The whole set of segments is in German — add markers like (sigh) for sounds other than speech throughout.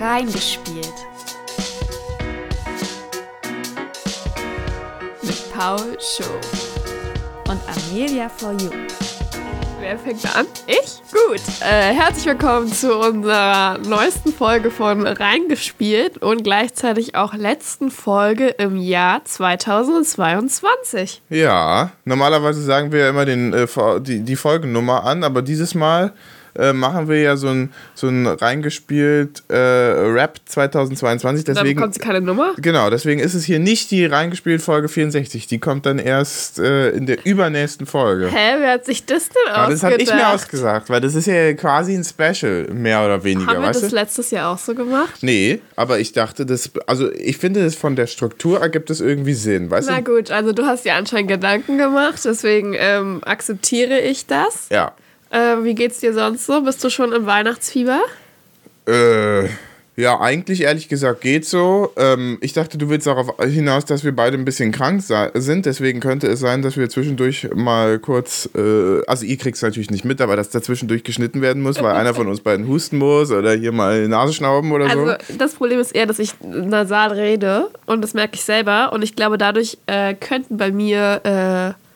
Reingespielt. Mit Paul Show und Amelia for You. Wer fängt an? Ich? Gut. Äh, herzlich willkommen zu unserer neuesten Folge von Reingespielt und gleichzeitig auch letzten Folge im Jahr 2022. Ja, normalerweise sagen wir ja immer den, äh, die, die Folgennummer an, aber dieses Mal äh, machen wir ja so ein, so ein reingespielt äh, Rap 2022. Deswegen, dann bekommt sie keine Nummer? Genau, deswegen ist es hier nicht die reingespielt Folge 64. Die kommt dann erst äh, in der übernächsten Folge. Hä, wer hat sich das denn ausgedacht? Das habe ich mir ausgesagt, weil das ist ja quasi ein Special, mehr oder weniger. Haben wir das du? letztes Jahr auch so gemacht? Nee, aber ich dachte, das, also ich finde, das von der Struktur ergibt es irgendwie Sinn, weißt Na du? gut, also du hast dir anscheinend Gedanken gemacht, deswegen ähm, akzeptiere ich das. Ja. Äh, wie geht's dir sonst so? Bist du schon im Weihnachtsfieber? Äh, ja, eigentlich ehrlich gesagt geht so. Ähm, ich dachte, du willst darauf hinaus, dass wir beide ein bisschen krank sind. Deswegen könnte es sein, dass wir zwischendurch mal kurz, äh, also ihr kriegt es natürlich nicht mit, aber dass dazwischendurch geschnitten werden muss, weil einer von uns beiden husten muss oder hier mal Nase schnauben oder so. Also das Problem ist eher, dass ich nasal rede und das merke ich selber. Und ich glaube, dadurch äh, könnten bei mir äh,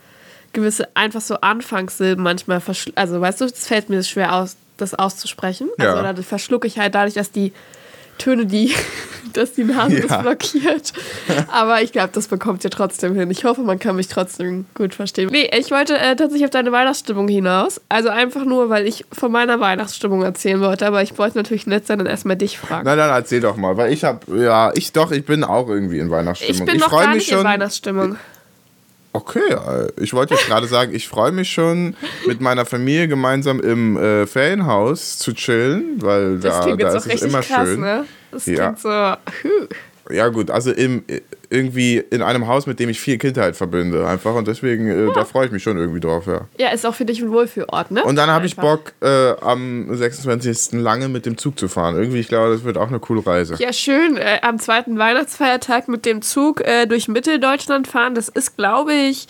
gewisse einfach so Anfangssilben manchmal also weißt du, es fällt mir schwer aus, das auszusprechen. Also Ja. oder das verschlucke ich halt dadurch, dass die Töne, die, (laughs) dass die Nase Ja. das blockiert. (laughs) Aber ich glaube, das bekommt ihr trotzdem hin. Ich hoffe, man kann mich trotzdem gut verstehen. Nee, ich wollte äh, tatsächlich auf deine Weihnachtsstimmung hinaus. Also einfach nur, weil ich von meiner Weihnachtsstimmung erzählen wollte. Aber ich wollte natürlich nett sein und erstmal dich fragen. Na dann erzähl doch mal, weil ich habe, ja, ich doch, ich bin auch irgendwie in Weihnachtsstimmung. Ich bin noch freu gar mich nicht in Weihnachtsstimmung. Okay, äh, ich wollte jetzt gerade sagen, ich freue mich schon, mit meiner Familie gemeinsam im äh, Ferienhaus zu chillen, weil Das da, klingt da ist es immer krass, schön. ne? Das Ja. klingt so. Ja gut, also im, irgendwie in einem Haus, mit dem ich viel Kindheit verbinde einfach und deswegen, äh, da freue ich mich schon irgendwie drauf, ja. Ja, ist auch für dich ein Wohlfühlort, ne? Und dann habe ich. Bock, äh, am 26. lange mit dem Zug zu fahren. Irgendwie, ich glaube, das wird auch eine coole Reise. Ja, schön. Äh, am zweiten Weihnachtsfeiertag mit dem Zug äh, durch Mitteldeutschland fahren, das ist, glaube ich,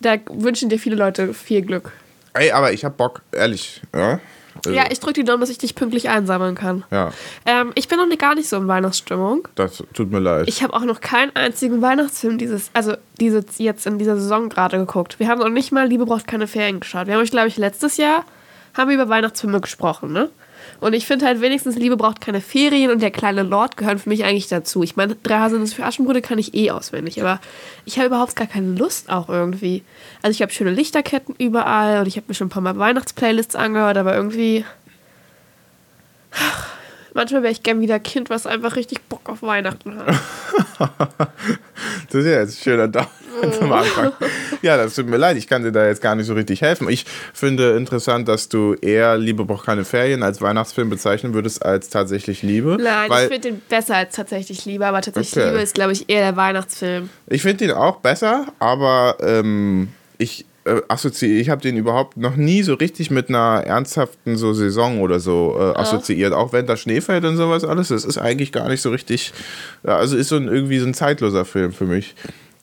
da wünschen dir viele Leute viel Glück. Ey, aber ich habe Bock, ehrlich. Ja, Also, Ja, ich drücke die Daumen, dass ich dich pünktlich einsammeln kann. ja Ähm, ich bin noch nicht- gar nicht so in Weihnachtsstimmung. das tut mir leid. Ich habe auch noch keinen einzigen Weihnachtsfilm dieses, also diese jetzt in dieser Saison gerade geguckt. Wir haben noch nicht mal Liebe braucht keine Ferien geschaut. Wir haben euch, glaube ich, letztes Jahr haben wir über Weihnachtsfilme gesprochen, ne? Und ich finde halt wenigstens Liebe braucht keine Ferien und der kleine Lord gehören für mich eigentlich dazu. Ich meine, drei Haselnüsse für Aschenbrödel kann ich eh auswendig, aber ich habe überhaupt gar keine Lust auch irgendwie. Also ich habe schöne Lichterketten überall und ich habe mir schon ein paar Mal Weihnachtsplaylists angehört, aber irgendwie manchmal wäre ich gern wieder Kind, was einfach richtig Bock auf Weihnachten hat. (laughs) Das ist ja jetzt ein schöner Daumen zum Anfang. Ja, das tut mir leid, ich kann dir da jetzt gar nicht so richtig helfen. Ich finde interessant, dass du eher Liebe braucht keine Ferien als Weihnachtsfilm bezeichnen würdest als tatsächlich Liebe. Nein, weil ich finde den besser als tatsächlich Liebe, aber tatsächlich Okay. Liebe ist, glaube ich, eher der Weihnachtsfilm. ich finde ihn auch besser, aber ähm, ich äh, assoziiere, ich habe den überhaupt noch nie so richtig mit einer ernsthaften so Saison oder so äh, assoziiert. Auch wenn da Schnee fällt und sowas alles, das ist eigentlich gar nicht so richtig, ja, also ist so ein, irgendwie so ein zeitloser Film für mich.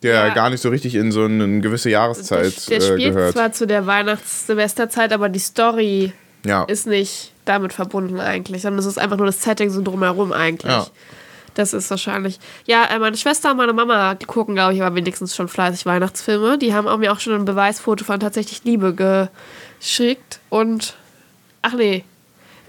Der Ja. gar nicht so richtig in so eine gewisse Jahreszeit der der äh, spielt gehört. zwar zu der Weihnachts-Silvesterzeit, aber die Story Ja. ist nicht damit verbunden eigentlich, sondern es ist einfach nur das Setting so drumherum eigentlich. Das ist wahrscheinlich. Ja, äh, meine Schwester und meine Mama, die gucken, glaube ich, aber wenigstens schon fleißig Weihnachtsfilme. Die haben auch mir auch schon ein Beweisfoto von tatsächlich Liebe geschickt. Und, ach nee,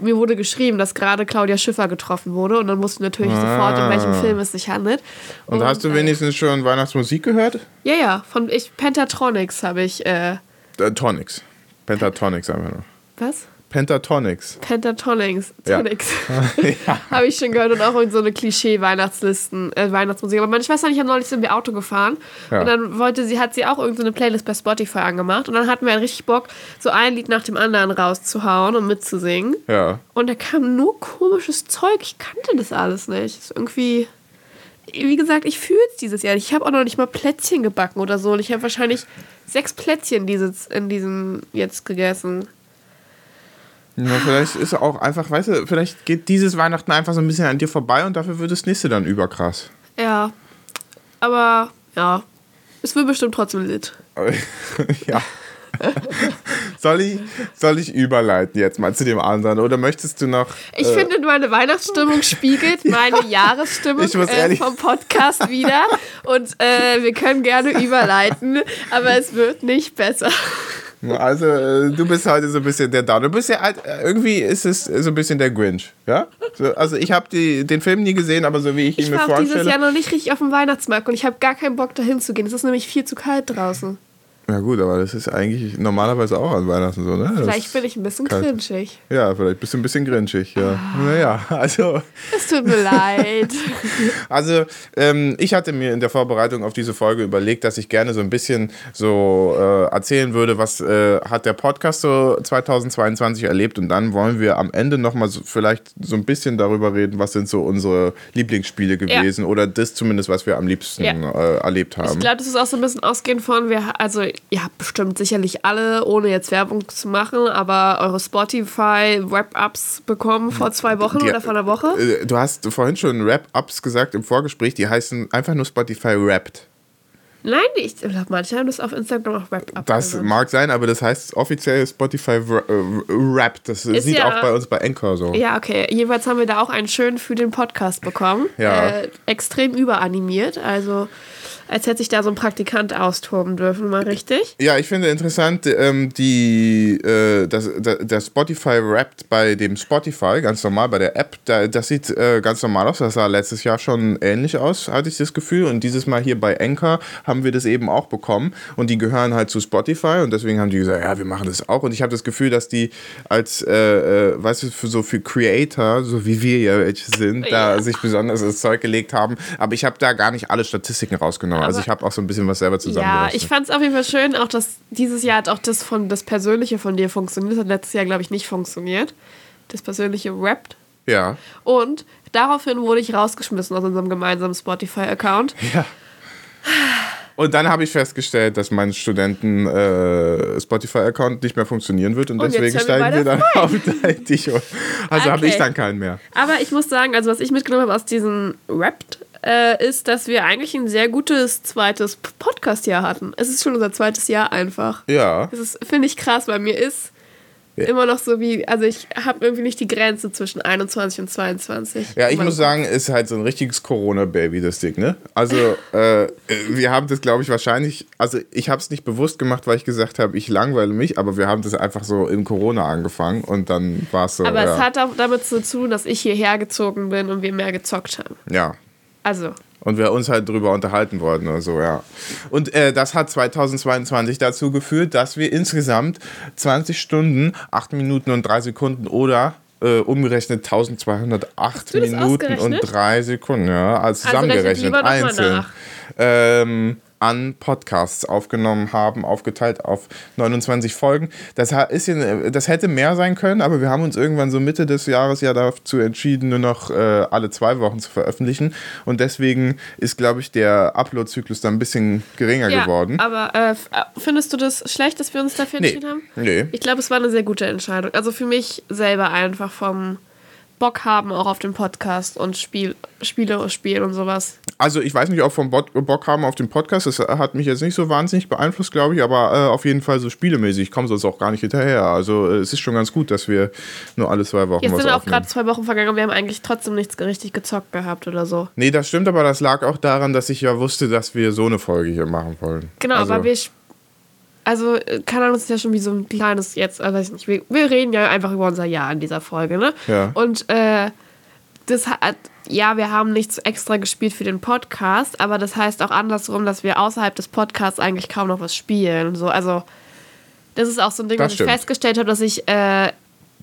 mir wurde geschrieben, dass gerade Claudia Schiffer getroffen wurde. Und dann wusste ich natürlich sofort, um welchen Film es sich handelt. Und hast du äh, wenigstens schon Weihnachtsmusik gehört? Ja, ja, von ich, Pentatronics habe ich. Äh, Äh, Tonics. Pentatonics einfach nur. was? Pentatonics. Pentatonics. Ja. Tonics. (laughs) habe ich schon gehört und auch in so eine Klischee-Weihnachtslisten, äh, Weihnachtsmusik. Aber meine Schwester und ich haben neulich sind wir Auto gefahren Ja. und dann wollte sie, hat sie auch irgendeine Playlist bei Spotify angemacht und dann hatten wir halt richtig Bock, so ein Lied nach dem anderen rauszuhauen und mitzusingen. Ja. Und da kam nur komisches Zeug. Ich kannte das alles nicht. Ist irgendwie. Wie gesagt, ich fühle es dieses Jahr. Ich habe auch noch nicht mal Plätzchen gebacken oder so. Und ich habe wahrscheinlich sechs Plätzchen dieses, in diesem jetzt gegessen. Ja. Vielleicht ist er auch einfach, weißt du, vielleicht geht dieses Weihnachten einfach so ein bisschen an dir vorbei und dafür wird das nächste dann überkrass. Ja. Aber ja, es wird bestimmt trotzdem lit. (laughs) ja. soll, ich, soll ich überleiten jetzt mal zu dem anderen oder möchtest du noch. Ich äh, finde, meine Weihnachtsstimmung spiegelt (laughs) meine Jahresstimmung Ich muss äh, vom Podcast wieder. Und äh, wir können gerne überleiten, aber es wird nicht besser. Also, äh, du bist heute so ein bisschen der Down. Du bist ja halt, irgendwie ist es so ein bisschen der Grinch, ja? So, also, ich habe den Film nie gesehen, aber so wie ich ihn Ich mir war auch dieses vorstelle. Jahr noch nicht richtig auf dem Weihnachtsmarkt und ich habe gar keinen Bock, dahin zu gehen. Es ist nämlich viel zu kalt draußen. Ja, gut, aber das ist eigentlich normalerweise auch an Weihnachten so, ne? Das- Vielleicht bin ich ein bisschen kalt. cringeig. Ja, vielleicht bist du ein bisschen grinchig, ja. Naja, (laughs) also. Es tut mir leid. (laughs) Also, ähm, ich hatte mir in der Vorbereitung auf diese Folge überlegt, dass ich gerne so ein bisschen so äh, erzählen würde, was äh, hat der Podcast so 2022 erlebt und dann wollen wir am Ende nochmal so, vielleicht so ein bisschen darüber reden, was sind so unsere Lieblingsspiele gewesen oder das zumindest, was wir am liebsten Ja. äh, erlebt haben. Ich glaube, das ist auch so ein bisschen ausgehend von, wir, also ihr habt bestimmt sicherlich alle, ohne jetzt Werbung zu machen, aber eure Spotify-Wrap-Ups bekommen vor zwei Wochen Die- oder vor einer Woche. Äh, Du hast vorhin schon Rap-Ups gesagt im Vorgespräch, die heißen einfach nur Spotify Wrapped. Nein, ich glaube, manche haben das auf Instagram auch Wrap-Up. Das genannt. mag sein, aber das heißt offiziell Spotify äh, Wrapped. Das Ist sieht ja- auch bei uns bei Anchor so. Ja, okay. Jedenfalls haben wir da auch einen schönen für den Podcast bekommen. Ja. Äh, extrem überanimiert. Also, als hätte sich da so ein Praktikant austoben dürfen, mal richtig. Ja, ich finde interessant, ähm, die, äh, das, da- der Spotify Wrapped bei dem Spotify, ganz normal bei der App, da, das sieht äh, ganz normal aus. Das sah letztes Jahr schon ähnlich aus, hatte ich das Gefühl. Und dieses Mal hier bei Anchor haben wir das eben auch bekommen. Und die gehören halt zu Spotify und deswegen haben die gesagt, ja, wir machen das auch. Und ich habe das Gefühl, dass die als, äh, äh, weißt du, für so für Creator, so wie wir ja welche sind, da Ja. sich besonders ins Zeug gelegt haben. Aber ich habe da gar nicht alle Statistiken rausgenommen. also Aber- ich habe auch so ein bisschen was selber Ja, zusammengerechnet. ich fand es auf jeden Fall schön, auch dass dieses Jahr hat auch das von das Persönliche von dir funktioniert. Das hat letztes Jahr, glaube ich, nicht funktioniert. Das Persönliche rappt. ja. Und daraufhin wurde ich rausgeschmissen aus unserem gemeinsamen Spotify-Account. Ja. Und dann habe ich festgestellt, dass mein Studenten äh, nicht mehr funktionieren wird und, Und deswegen wir steigen wir beide dann auf dein dich. um. Also habe Okay. ich dann keinen mehr. Aber ich muss sagen, also was ich mitgenommen habe aus diesem Rapt, äh, ist, dass wir eigentlich ein sehr gutes zweites Podcast-Jahr hatten. Es ist schon unser zweites Jahr einfach. Ja. Das ist, finde ich krass, weil mir ist. Immer noch so wie, also ich habe irgendwie nicht die Grenze zwischen 21 und 22. Ja, ich muss sagen, ist halt so ein richtiges Corona-Baby, das Ding, ne? Also, äh, wir haben das, glaube ich, wahrscheinlich, also ich habe es nicht bewusst gemacht, weil ich gesagt habe, ich langweile mich, aber wir haben das einfach so in Corona angefangen und dann war es so. Aber ja. es hat auch damit zu tun, dass ich hierher gezogen bin und wir mehr gezockt haben. ja. Also, Und wir uns halt drüber unterhalten wollten oder so, ja. Und äh, das hat 2022 dazu geführt, dass wir insgesamt 20 Stunden, 8 Minuten und 3 Sekunden oder äh, umgerechnet 1208 du das Minuten und ausgerechnet? 3 Sekunden, ja, als Also rechnet zusammengerechnet, mal einzeln. Ähm, an Podcasts aufgenommen haben, aufgeteilt auf 29 Folgen. Das, ist das hätte mehr sein können, aber wir haben uns irgendwann so Mitte des Jahres ja dazu entschieden, nur noch äh, alle zwei Wochen zu veröffentlichen. Und deswegen ist, glaube ich, der Upload-Zyklus dann ein bisschen geringer ja, geworden. aber äh, äh, findest du das schlecht, dass wir uns dafür Nee. entschieden haben? Nee. Ich glaube, es war eine sehr gute Entscheidung. Also für mich selber einfach vom Bock haben auch auf den Podcast und Spiel, Spiele spielen und sowas. Also ich weiß nicht, ob vom Bock haben auf den Podcast, das hat mich jetzt nicht so wahnsinnig beeinflusst, glaube ich, aber äh, auf jeden Fall so spielemäßig. Ich komme sonst auch gar nicht hinterher. Also äh, es ist schon ganz gut, dass wir nur alle zwei Wochen Jetzt sind auch gerade zwei Wochen vergangen und wir haben eigentlich trotzdem nichts richtig gezockt gehabt oder so. Nee, das stimmt, aber das lag auch daran, dass ich ja wusste, dass wir so eine Folge hier machen wollen. Genau, also, aber wir. sp- Also, keine Ahnung, das ist ja schon wie so ein kleines jetzt, äh, weiß ich nicht. Wir, wir reden ja einfach über unser Jahr in dieser Folge, ne? Ja. Und äh, das hat, ja, wir haben nichts extra gespielt für den Podcast, aber das heißt auch andersrum, dass wir außerhalb des Podcasts eigentlich kaum noch was spielen. So, also, das ist auch so ein Ding, Das was ich stimmt. festgestellt habe, dass ich äh,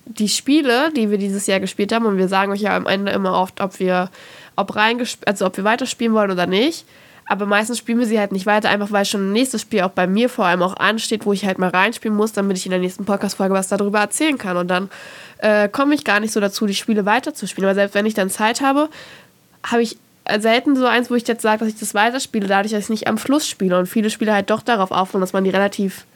die Spiele, die wir dieses Jahr gespielt haben, und wir sagen euch ja am Ende immer oft, ob wir, ob reingesp also ob wir weiterspielen wollen oder nicht. Aber meistens spielen wir sie halt nicht weiter, einfach weil schon ein nächstes Spiel auch bei mir vor allem auch ansteht, wo ich halt mal reinspielen muss, damit ich in der nächsten Podcast-Folge was darüber erzählen kann. Und dann äh, komme ich gar nicht so dazu, die Spiele weiterzuspielen. Aber selbst wenn ich dann Zeit habe, habe ich selten so eins, wo ich jetzt sage, dass ich das weiterspiele, dadurch, dass ich nicht am Fluss spiele. Und viele Spiele halt doch darauf aufbauen, dass man die relativ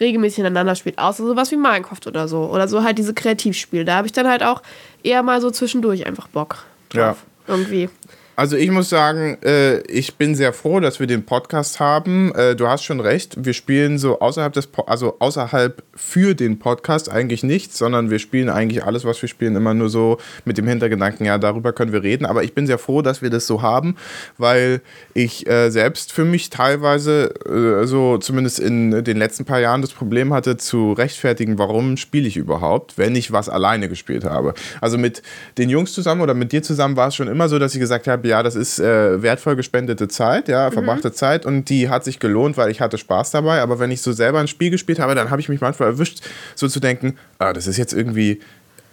regelmäßig ineinander spielt. Außer sowas wie Minecraft oder so. Oder so halt diese Kreativspiele. Da habe ich dann halt auch eher mal so zwischendurch einfach Bock drauf. Irgendwie. Also ich muss sagen, äh, ich bin sehr froh, dass wir den Podcast haben. Äh, du hast schon recht, wir spielen so außerhalb des, po also außerhalb für den Podcast eigentlich nichts, sondern wir spielen eigentlich alles, was wir spielen, immer nur so mit dem Hintergedanken, ja, darüber können wir reden. Aber ich bin sehr froh, dass wir das so haben, weil ich äh, selbst für mich teilweise äh, so zumindest in den letzten paar Jahren das Problem hatte, zu rechtfertigen, warum spiele ich überhaupt, wenn ich was alleine gespielt habe. Also mit den Jungs zusammen oder mit dir zusammen war es schon immer so, dass ich gesagt habe, ja, das ist äh, wertvoll gespendete Zeit, ja, verbrachte Zeit und die hat sich gelohnt, weil ich hatte Spaß dabei. Aber wenn ich so selber ein Spiel gespielt habe, dann habe ich mich manchmal erwischt, so zu denken, ah, das ist jetzt irgendwie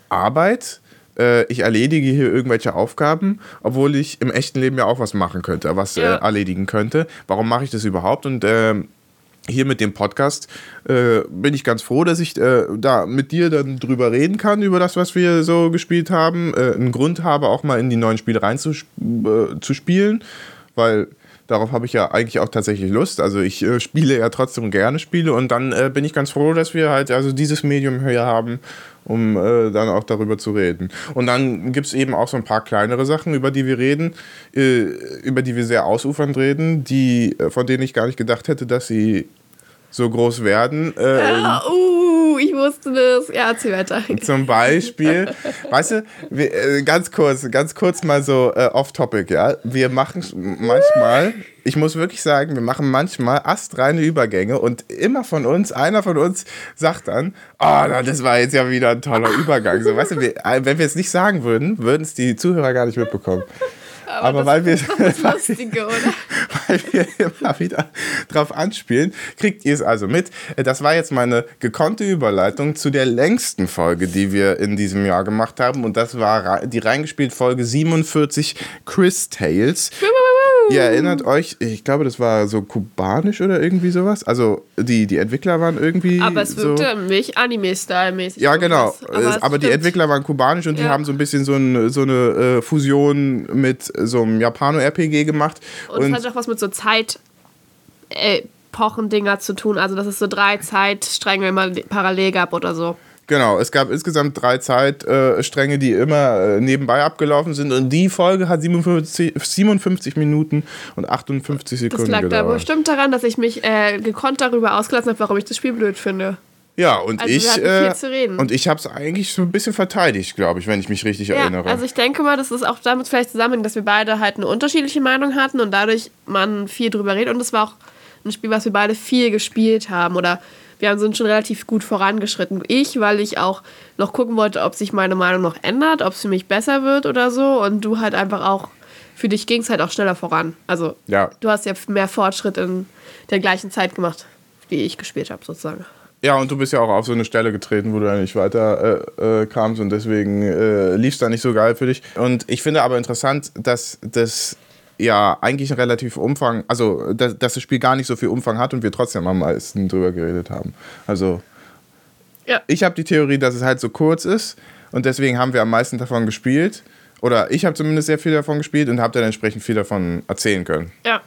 Arbeit. Äh, ich erledige hier irgendwelche Aufgaben, obwohl ich im echten Leben ja auch was machen könnte, was Ja. äh, erledigen könnte. Warum mache ich das überhaupt? Und ähm, hier mit dem Podcast äh, bin ich ganz froh, dass ich äh, da mit dir dann drüber reden kann, über das, was wir so gespielt haben. Äh, einen Grund habe, auch mal in die neuen Spiele reinzuspielen, äh, weil darauf habe ich ja eigentlich auch tatsächlich Lust. Also ich äh, spiele ja trotzdem gerne Spiele und dann äh, bin ich ganz froh, dass wir halt also dieses Medium hier haben, um äh, dann auch darüber zu reden. Und dann gibt es eben auch so ein paar kleinere Sachen, über die wir reden, äh, über die wir sehr ausufernd reden, die, äh, von denen ich gar nicht gedacht hätte, dass sie so groß werden. Äh, Ah, uh, ich wusste das. Ja, erzähl weiter. zum Beispiel, weißt du, wir, äh, ganz kurz, ganz kurz mal so äh, off-topic, ja. Wir machen manchmal, ich muss wirklich sagen, wir machen manchmal astreine Übergänge und immer von uns, einer von uns sagt dann, oh, na, das war jetzt ja wieder ein toller Übergang. So, weißt du, wir, äh, wenn wir es nicht sagen würden, würden es die Zuhörer gar nicht mitbekommen. Aber, das weil wir, (laughs) Lustige, (laughs) weil wir immer wieder drauf anspielen, kriegt ihr es also mit. Das war jetzt meine gekonnte Überleitung zu der längsten Folge, die wir in diesem Jahr gemacht haben. Und das war die reingespielt Folge 47 Chris Tales. Ihr erinnert euch, ich glaube, das war so kubanisch oder irgendwie sowas. Also die, die Entwickler waren irgendwie. Aber es so wirkte mich Anime-Style-mäßig. ja, genau. Es- Aber, die. Entwickler waren kubanisch und die Ja. haben so ein bisschen so, ein, so eine äh, Fusion mit so einem Japano-RPG gemacht. Und, es hat auch was mit so Zeit. Äh, Pochendinger zu tun, also dass es so drei Zeitstränge immer parallel gab oder so. Genau, es gab insgesamt drei Zeitstränge, die immer äh, nebenbei abgelaufen sind. Und die Folge hat 57, 57 Minuten und 58 Das Sekunden lag da gedauert. bestimmt daran, dass ich mich äh, gekonnt darüber ausgelassen habe, warum ich das Spiel blöd finde. Ja, und Also ich äh, und ich habe es eigentlich so ein bisschen verteidigt, glaube ich, wenn ich mich richtig Ja, erinnere. also ich denke mal, das ist auch damit vielleicht zusammenhängt, dass wir beide halt eine unterschiedliche Meinung hatten und dadurch man viel drüber redet. Und es war auch ein Spiel, was wir beide viel gespielt haben oder wir haben sind schon relativ gut vorangeschritten. Ich, weil ich auch noch gucken wollte, ob sich meine Meinung noch ändert, ob es für mich besser wird oder so. Und du halt einfach auch, für dich ging es halt auch schneller voran. Also ja. du hast ja mehr Fortschritt in der gleichen Zeit gemacht, wie ich gespielt habe, sozusagen. ja, und du bist ja auch auf so eine Stelle getreten, wo du ja nicht weiter äh, äh, kamst und deswegen äh, lief es da nicht so geil für dich. Und ich finde aber interessant, dass das ja eigentlich ein relativ Umfang, also dass, dass das Spiel gar nicht so viel Umfang hat und wir trotzdem am meisten drüber geredet haben. Also Ja. ich habe die Theorie, dass es halt so kurz ist und deswegen haben wir am meisten davon gespielt. Oder ich habe zumindest sehr viel davon gespielt und habe dann entsprechend viel davon erzählen können. Ja.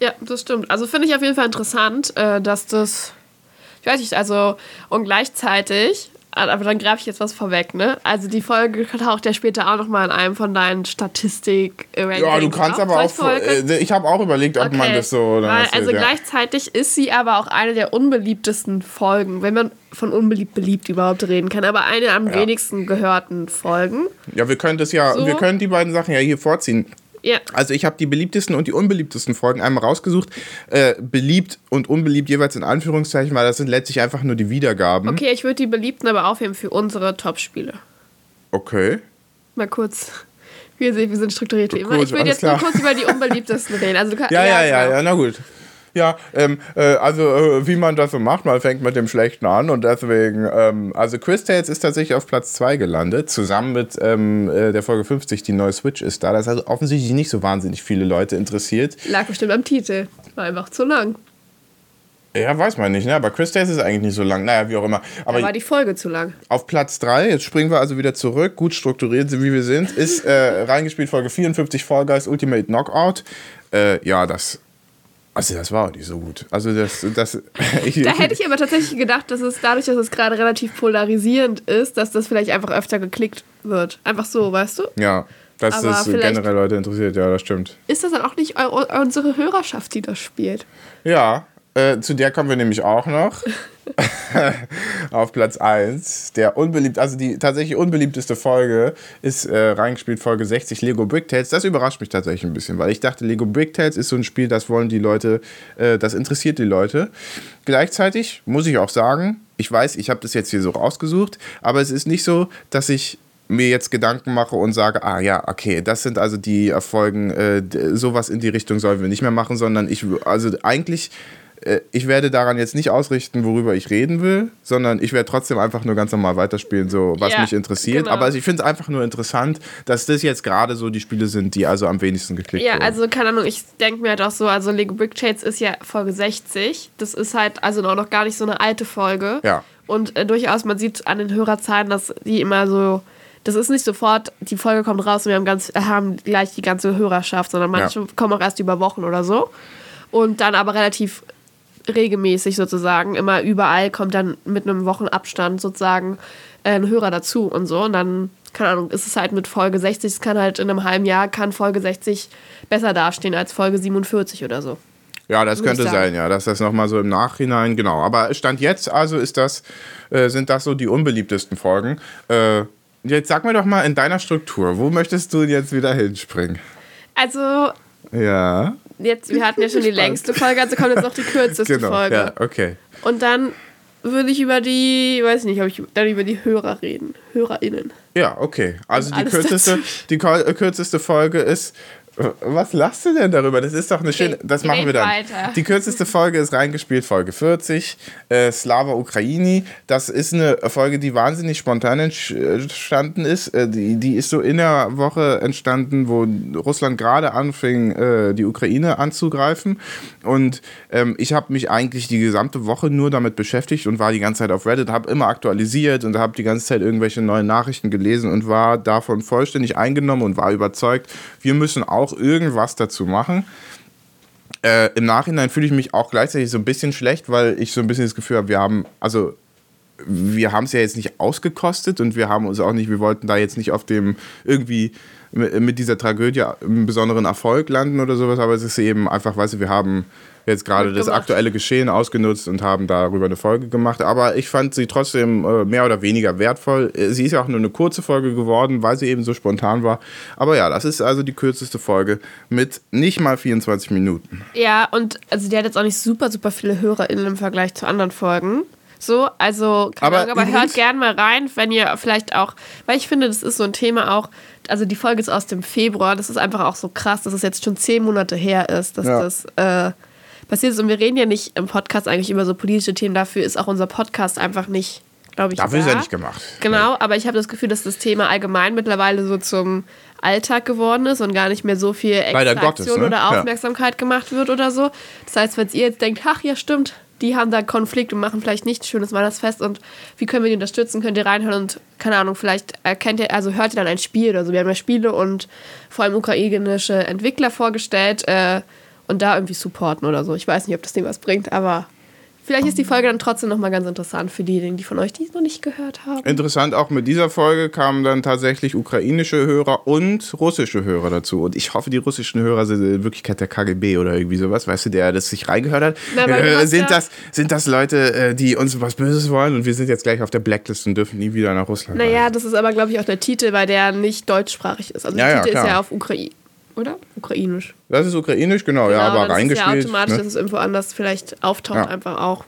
Ja, das stimmt. Also finde ich auf jeden Fall interessant, äh, dass das. Ich weiß nicht, also. Und gleichzeitig. Aber dann greife ich jetzt was vorweg, ne? Also die Folge taucht ja später auch nochmal in einem von deinen statistik Ja, du kannst aber auch. Äh, ich habe auch überlegt, ob man das so. Weil, erzählt, also ja. gleichzeitig ist sie aber auch eine der unbeliebtesten Folgen, wenn man von unbeliebt beliebt überhaupt reden kann, aber eine am Ja. wenigsten gehörten Folgen. Ja, wir können das ja, So. wir können die beiden Sachen ja hier vorziehen. Ja. Also ich habe die beliebtesten und die unbeliebtesten Folgen einmal rausgesucht. Äh, beliebt und unbeliebt jeweils in Anführungszeichen, weil das sind letztlich einfach nur die Wiedergaben. Okay, ich würde die beliebten aber aufheben für unsere Top-Spiele. Okay. Mal kurz. Wir, wir sind strukturiert wie immer. Gut, ich will alles jetzt nur klar. kurz über die (laughs) unbeliebtesten reden. Also du kann, Ja, ja, ja, genau. ja, na gut. Ja, ähm, äh, also äh, wie man das so macht, man fängt mit dem Schlechten an und deswegen, ähm, also Chris Tales ist tatsächlich auf Platz 2 gelandet, zusammen mit ähm, äh, der Folge 50, die neue Switch ist da. Das hat offensichtlich nicht so wahnsinnig viele Leute interessiert. Lag bestimmt am Titel. War einfach zu lang. Ja, weiß man nicht, ne? Aber Chris Tales ist eigentlich nicht so lang. Naja, wie auch immer. Da Aber war die Folge zu lang. auf Platz 3, jetzt springen wir also wieder zurück, gut strukturiert, wie wir sind, ist äh, reingespielt Folge 54 Fall Guys Ultimate Knockout. Äh, ja, das. Also, das war auch nicht so gut. Also, das. das (laughs) Da hätte ich aber tatsächlich gedacht, dass es dadurch, dass es gerade relativ polarisierend ist, dass das vielleicht einfach öfter geklickt wird. Einfach so, weißt du? Ja. Dass Aber das vielleicht- generell Leute interessiert, ja, das stimmt. Ist das dann auch nicht eu unsere Hörerschaft, die das spielt? Ja, äh, zu der kommen wir nämlich auch noch. (laughs) (laughs) Auf Platz 1. Der unbeliebt, also die tatsächlich unbeliebteste Folge ist äh, reingespielt Folge 60 Lego Brick Tales. Das überrascht mich tatsächlich ein bisschen, weil ich dachte, Lego Brick Tales ist so ein Spiel, das wollen die Leute, äh, das interessiert die Leute. Gleichzeitig muss ich auch sagen, ich weiß, ich habe das jetzt hier so rausgesucht, aber es ist nicht so, dass ich mir jetzt Gedanken mache und sage, ah ja, okay, das sind also die Erfolgen, äh, sowas in die Richtung sollen wir nicht mehr machen, sondern ich, also eigentlich, ich werde daran jetzt nicht ausrichten, worüber ich reden will, sondern ich werde trotzdem einfach nur ganz normal weiterspielen, so was Ja, mich interessiert. genau. Aber ich finde es einfach nur interessant, dass das jetzt gerade so die Spiele sind, die also am wenigsten geklickt Ja, wurden. also keine Ahnung, ich denke mir halt auch so, also Lego Brick Shades ist ja Folge 60. Das ist halt also auch noch gar nicht so eine alte Folge. Ja. Und äh, durchaus, man sieht an den Hörerzahlen, dass die immer so, das ist nicht sofort, die Folge kommt raus und wir haben, ganz, äh, haben gleich die ganze Hörerschaft, sondern manche Ja. kommen auch erst über Wochen oder so. Und dann aber relativ regelmäßig sozusagen, immer überall kommt dann mit einem Wochenabstand sozusagen äh, ein Hörer dazu und so. Und dann, keine Ahnung, ist es halt mit Folge 60, es kann halt in einem halben Jahr, kann Folge 60 besser dastehen als Folge 47 oder so. Ja, das könnte sein, ja, dass das nochmal so im Nachhinein, genau. Aber Stand jetzt also ist das, äh, sind das so die unbeliebtesten Folgen. Äh, jetzt sag mir doch mal in deiner Struktur, wo möchtest du jetzt wieder hinspringen? Also, Ja, jetzt, wir hatten ja schon die längste Folge, also kommt jetzt noch die kürzeste genau. Folge. Ja, okay. Und dann würde ich über die, weiß nicht, ob ich dann über die Hörer reden. HörerInnen. Ja, okay. Also die kürzeste, dazu. die kürzeste Folge ist. Was lachst du denn darüber? Das ist doch eine schöne. Das machen wir dann. weiter. Die kürzeste Folge ist reingespielt, Folge 40. Äh, Slava Ukraini. Das ist eine Folge, die wahnsinnig spontan entstanden ist. Äh, die, die ist so in der Woche entstanden, wo Russland gerade anfing, äh, die Ukraine anzugreifen. Und ähm, ich habe mich eigentlich die gesamte Woche nur damit beschäftigt und war die ganze Zeit auf Reddit, habe immer aktualisiert und habe die ganze Zeit irgendwelche neuen Nachrichten gelesen und war davon vollständig eingenommen und war überzeugt, wir müssen auch irgendwas dazu machen. Äh, Im Nachhinein fühle ich mich auch gleichzeitig so ein bisschen schlecht, weil ich so ein bisschen das Gefühl habe, wir haben, also wir haben es ja jetzt nicht ausgekostet und wir haben uns auch nicht, wir wollten da jetzt nicht auf dem irgendwie mit dieser Tragödie einen besonderen Erfolg landen oder sowas, aber es ist eben einfach, weißt du, wir haben jetzt gerade das aktuelle Geschehen ausgenutzt und haben darüber eine Folge gemacht, aber ich fand sie trotzdem äh, mehr oder weniger wertvoll. Äh, Sie ist ja auch nur eine kurze Folge geworden, weil sie eben so spontan war. Aber ja, das ist also die kürzeste Folge mit nicht mal 24 Minuten. Ja, und also die hat jetzt auch nicht super, super viele HörerInnen im Vergleich zu anderen Folgen. So, also, keine Aber Ahnung, aber hört übrigens- gern mal rein, wenn ihr vielleicht auch, weil ich finde, das ist so ein Thema auch, also die Folge ist aus dem Februar, das ist einfach auch so krass, dass es jetzt schon zehn Monate her ist, dass Ja. das äh, passiert ist. Und wir reden ja nicht im Podcast eigentlich über so politische Themen, dafür ist auch unser Podcast einfach nicht, glaube ich, Dafür ist da. er nicht gemacht. Genau, aber ich habe das Gefühl, dass das Thema allgemein mittlerweile so zum Alltag geworden ist und gar nicht mehr so viel extra Gottes, ne? oder Ja. Aufmerksamkeit gemacht wird oder so. Das heißt, wenn ihr jetzt denkt, ach ja, stimmt, die haben da einen Konflikt und machen vielleicht nicht ein schönes Weihnachtsfest und wie können wir die unterstützen, könnt ihr reinhören und keine Ahnung, vielleicht erkennt ihr, also hört ihr dann ein Spiel oder so. Wir haben ja Spiele und vor allem ukrainische Entwickler vorgestellt äh, und da irgendwie supporten oder so. Ich weiß nicht, ob das dem was bringt, aber vielleicht ist die Folge dann trotzdem nochmal ganz interessant für diejenigen, die von euch, die es noch nicht gehört haben. Interessant, auch mit dieser Folge kamen dann tatsächlich ukrainische Hörer und russische Hörer dazu. Und ich hoffe, die russischen Hörer sind in Wirklichkeit der KGB oder irgendwie sowas, weißt du, der das sich reingehört hat. Na, äh, sind, ja- das, sind das Leute, äh, die uns was Böses wollen und wir sind jetzt gleich auf der Blacklist und dürfen nie wieder nach Russland reisen? Naja, das ist aber, glaube ich, auch der Titel, weil der nicht deutschsprachig ist. Also Ja, der ja, Titel ist klar. ja auf Ukraine, oder? Ukrainisch. Das ist ukrainisch, genau, ja, aber reingespielt. ist ja automatisch, ne? dass es irgendwo anders vielleicht auftaucht, Ja. einfach auch.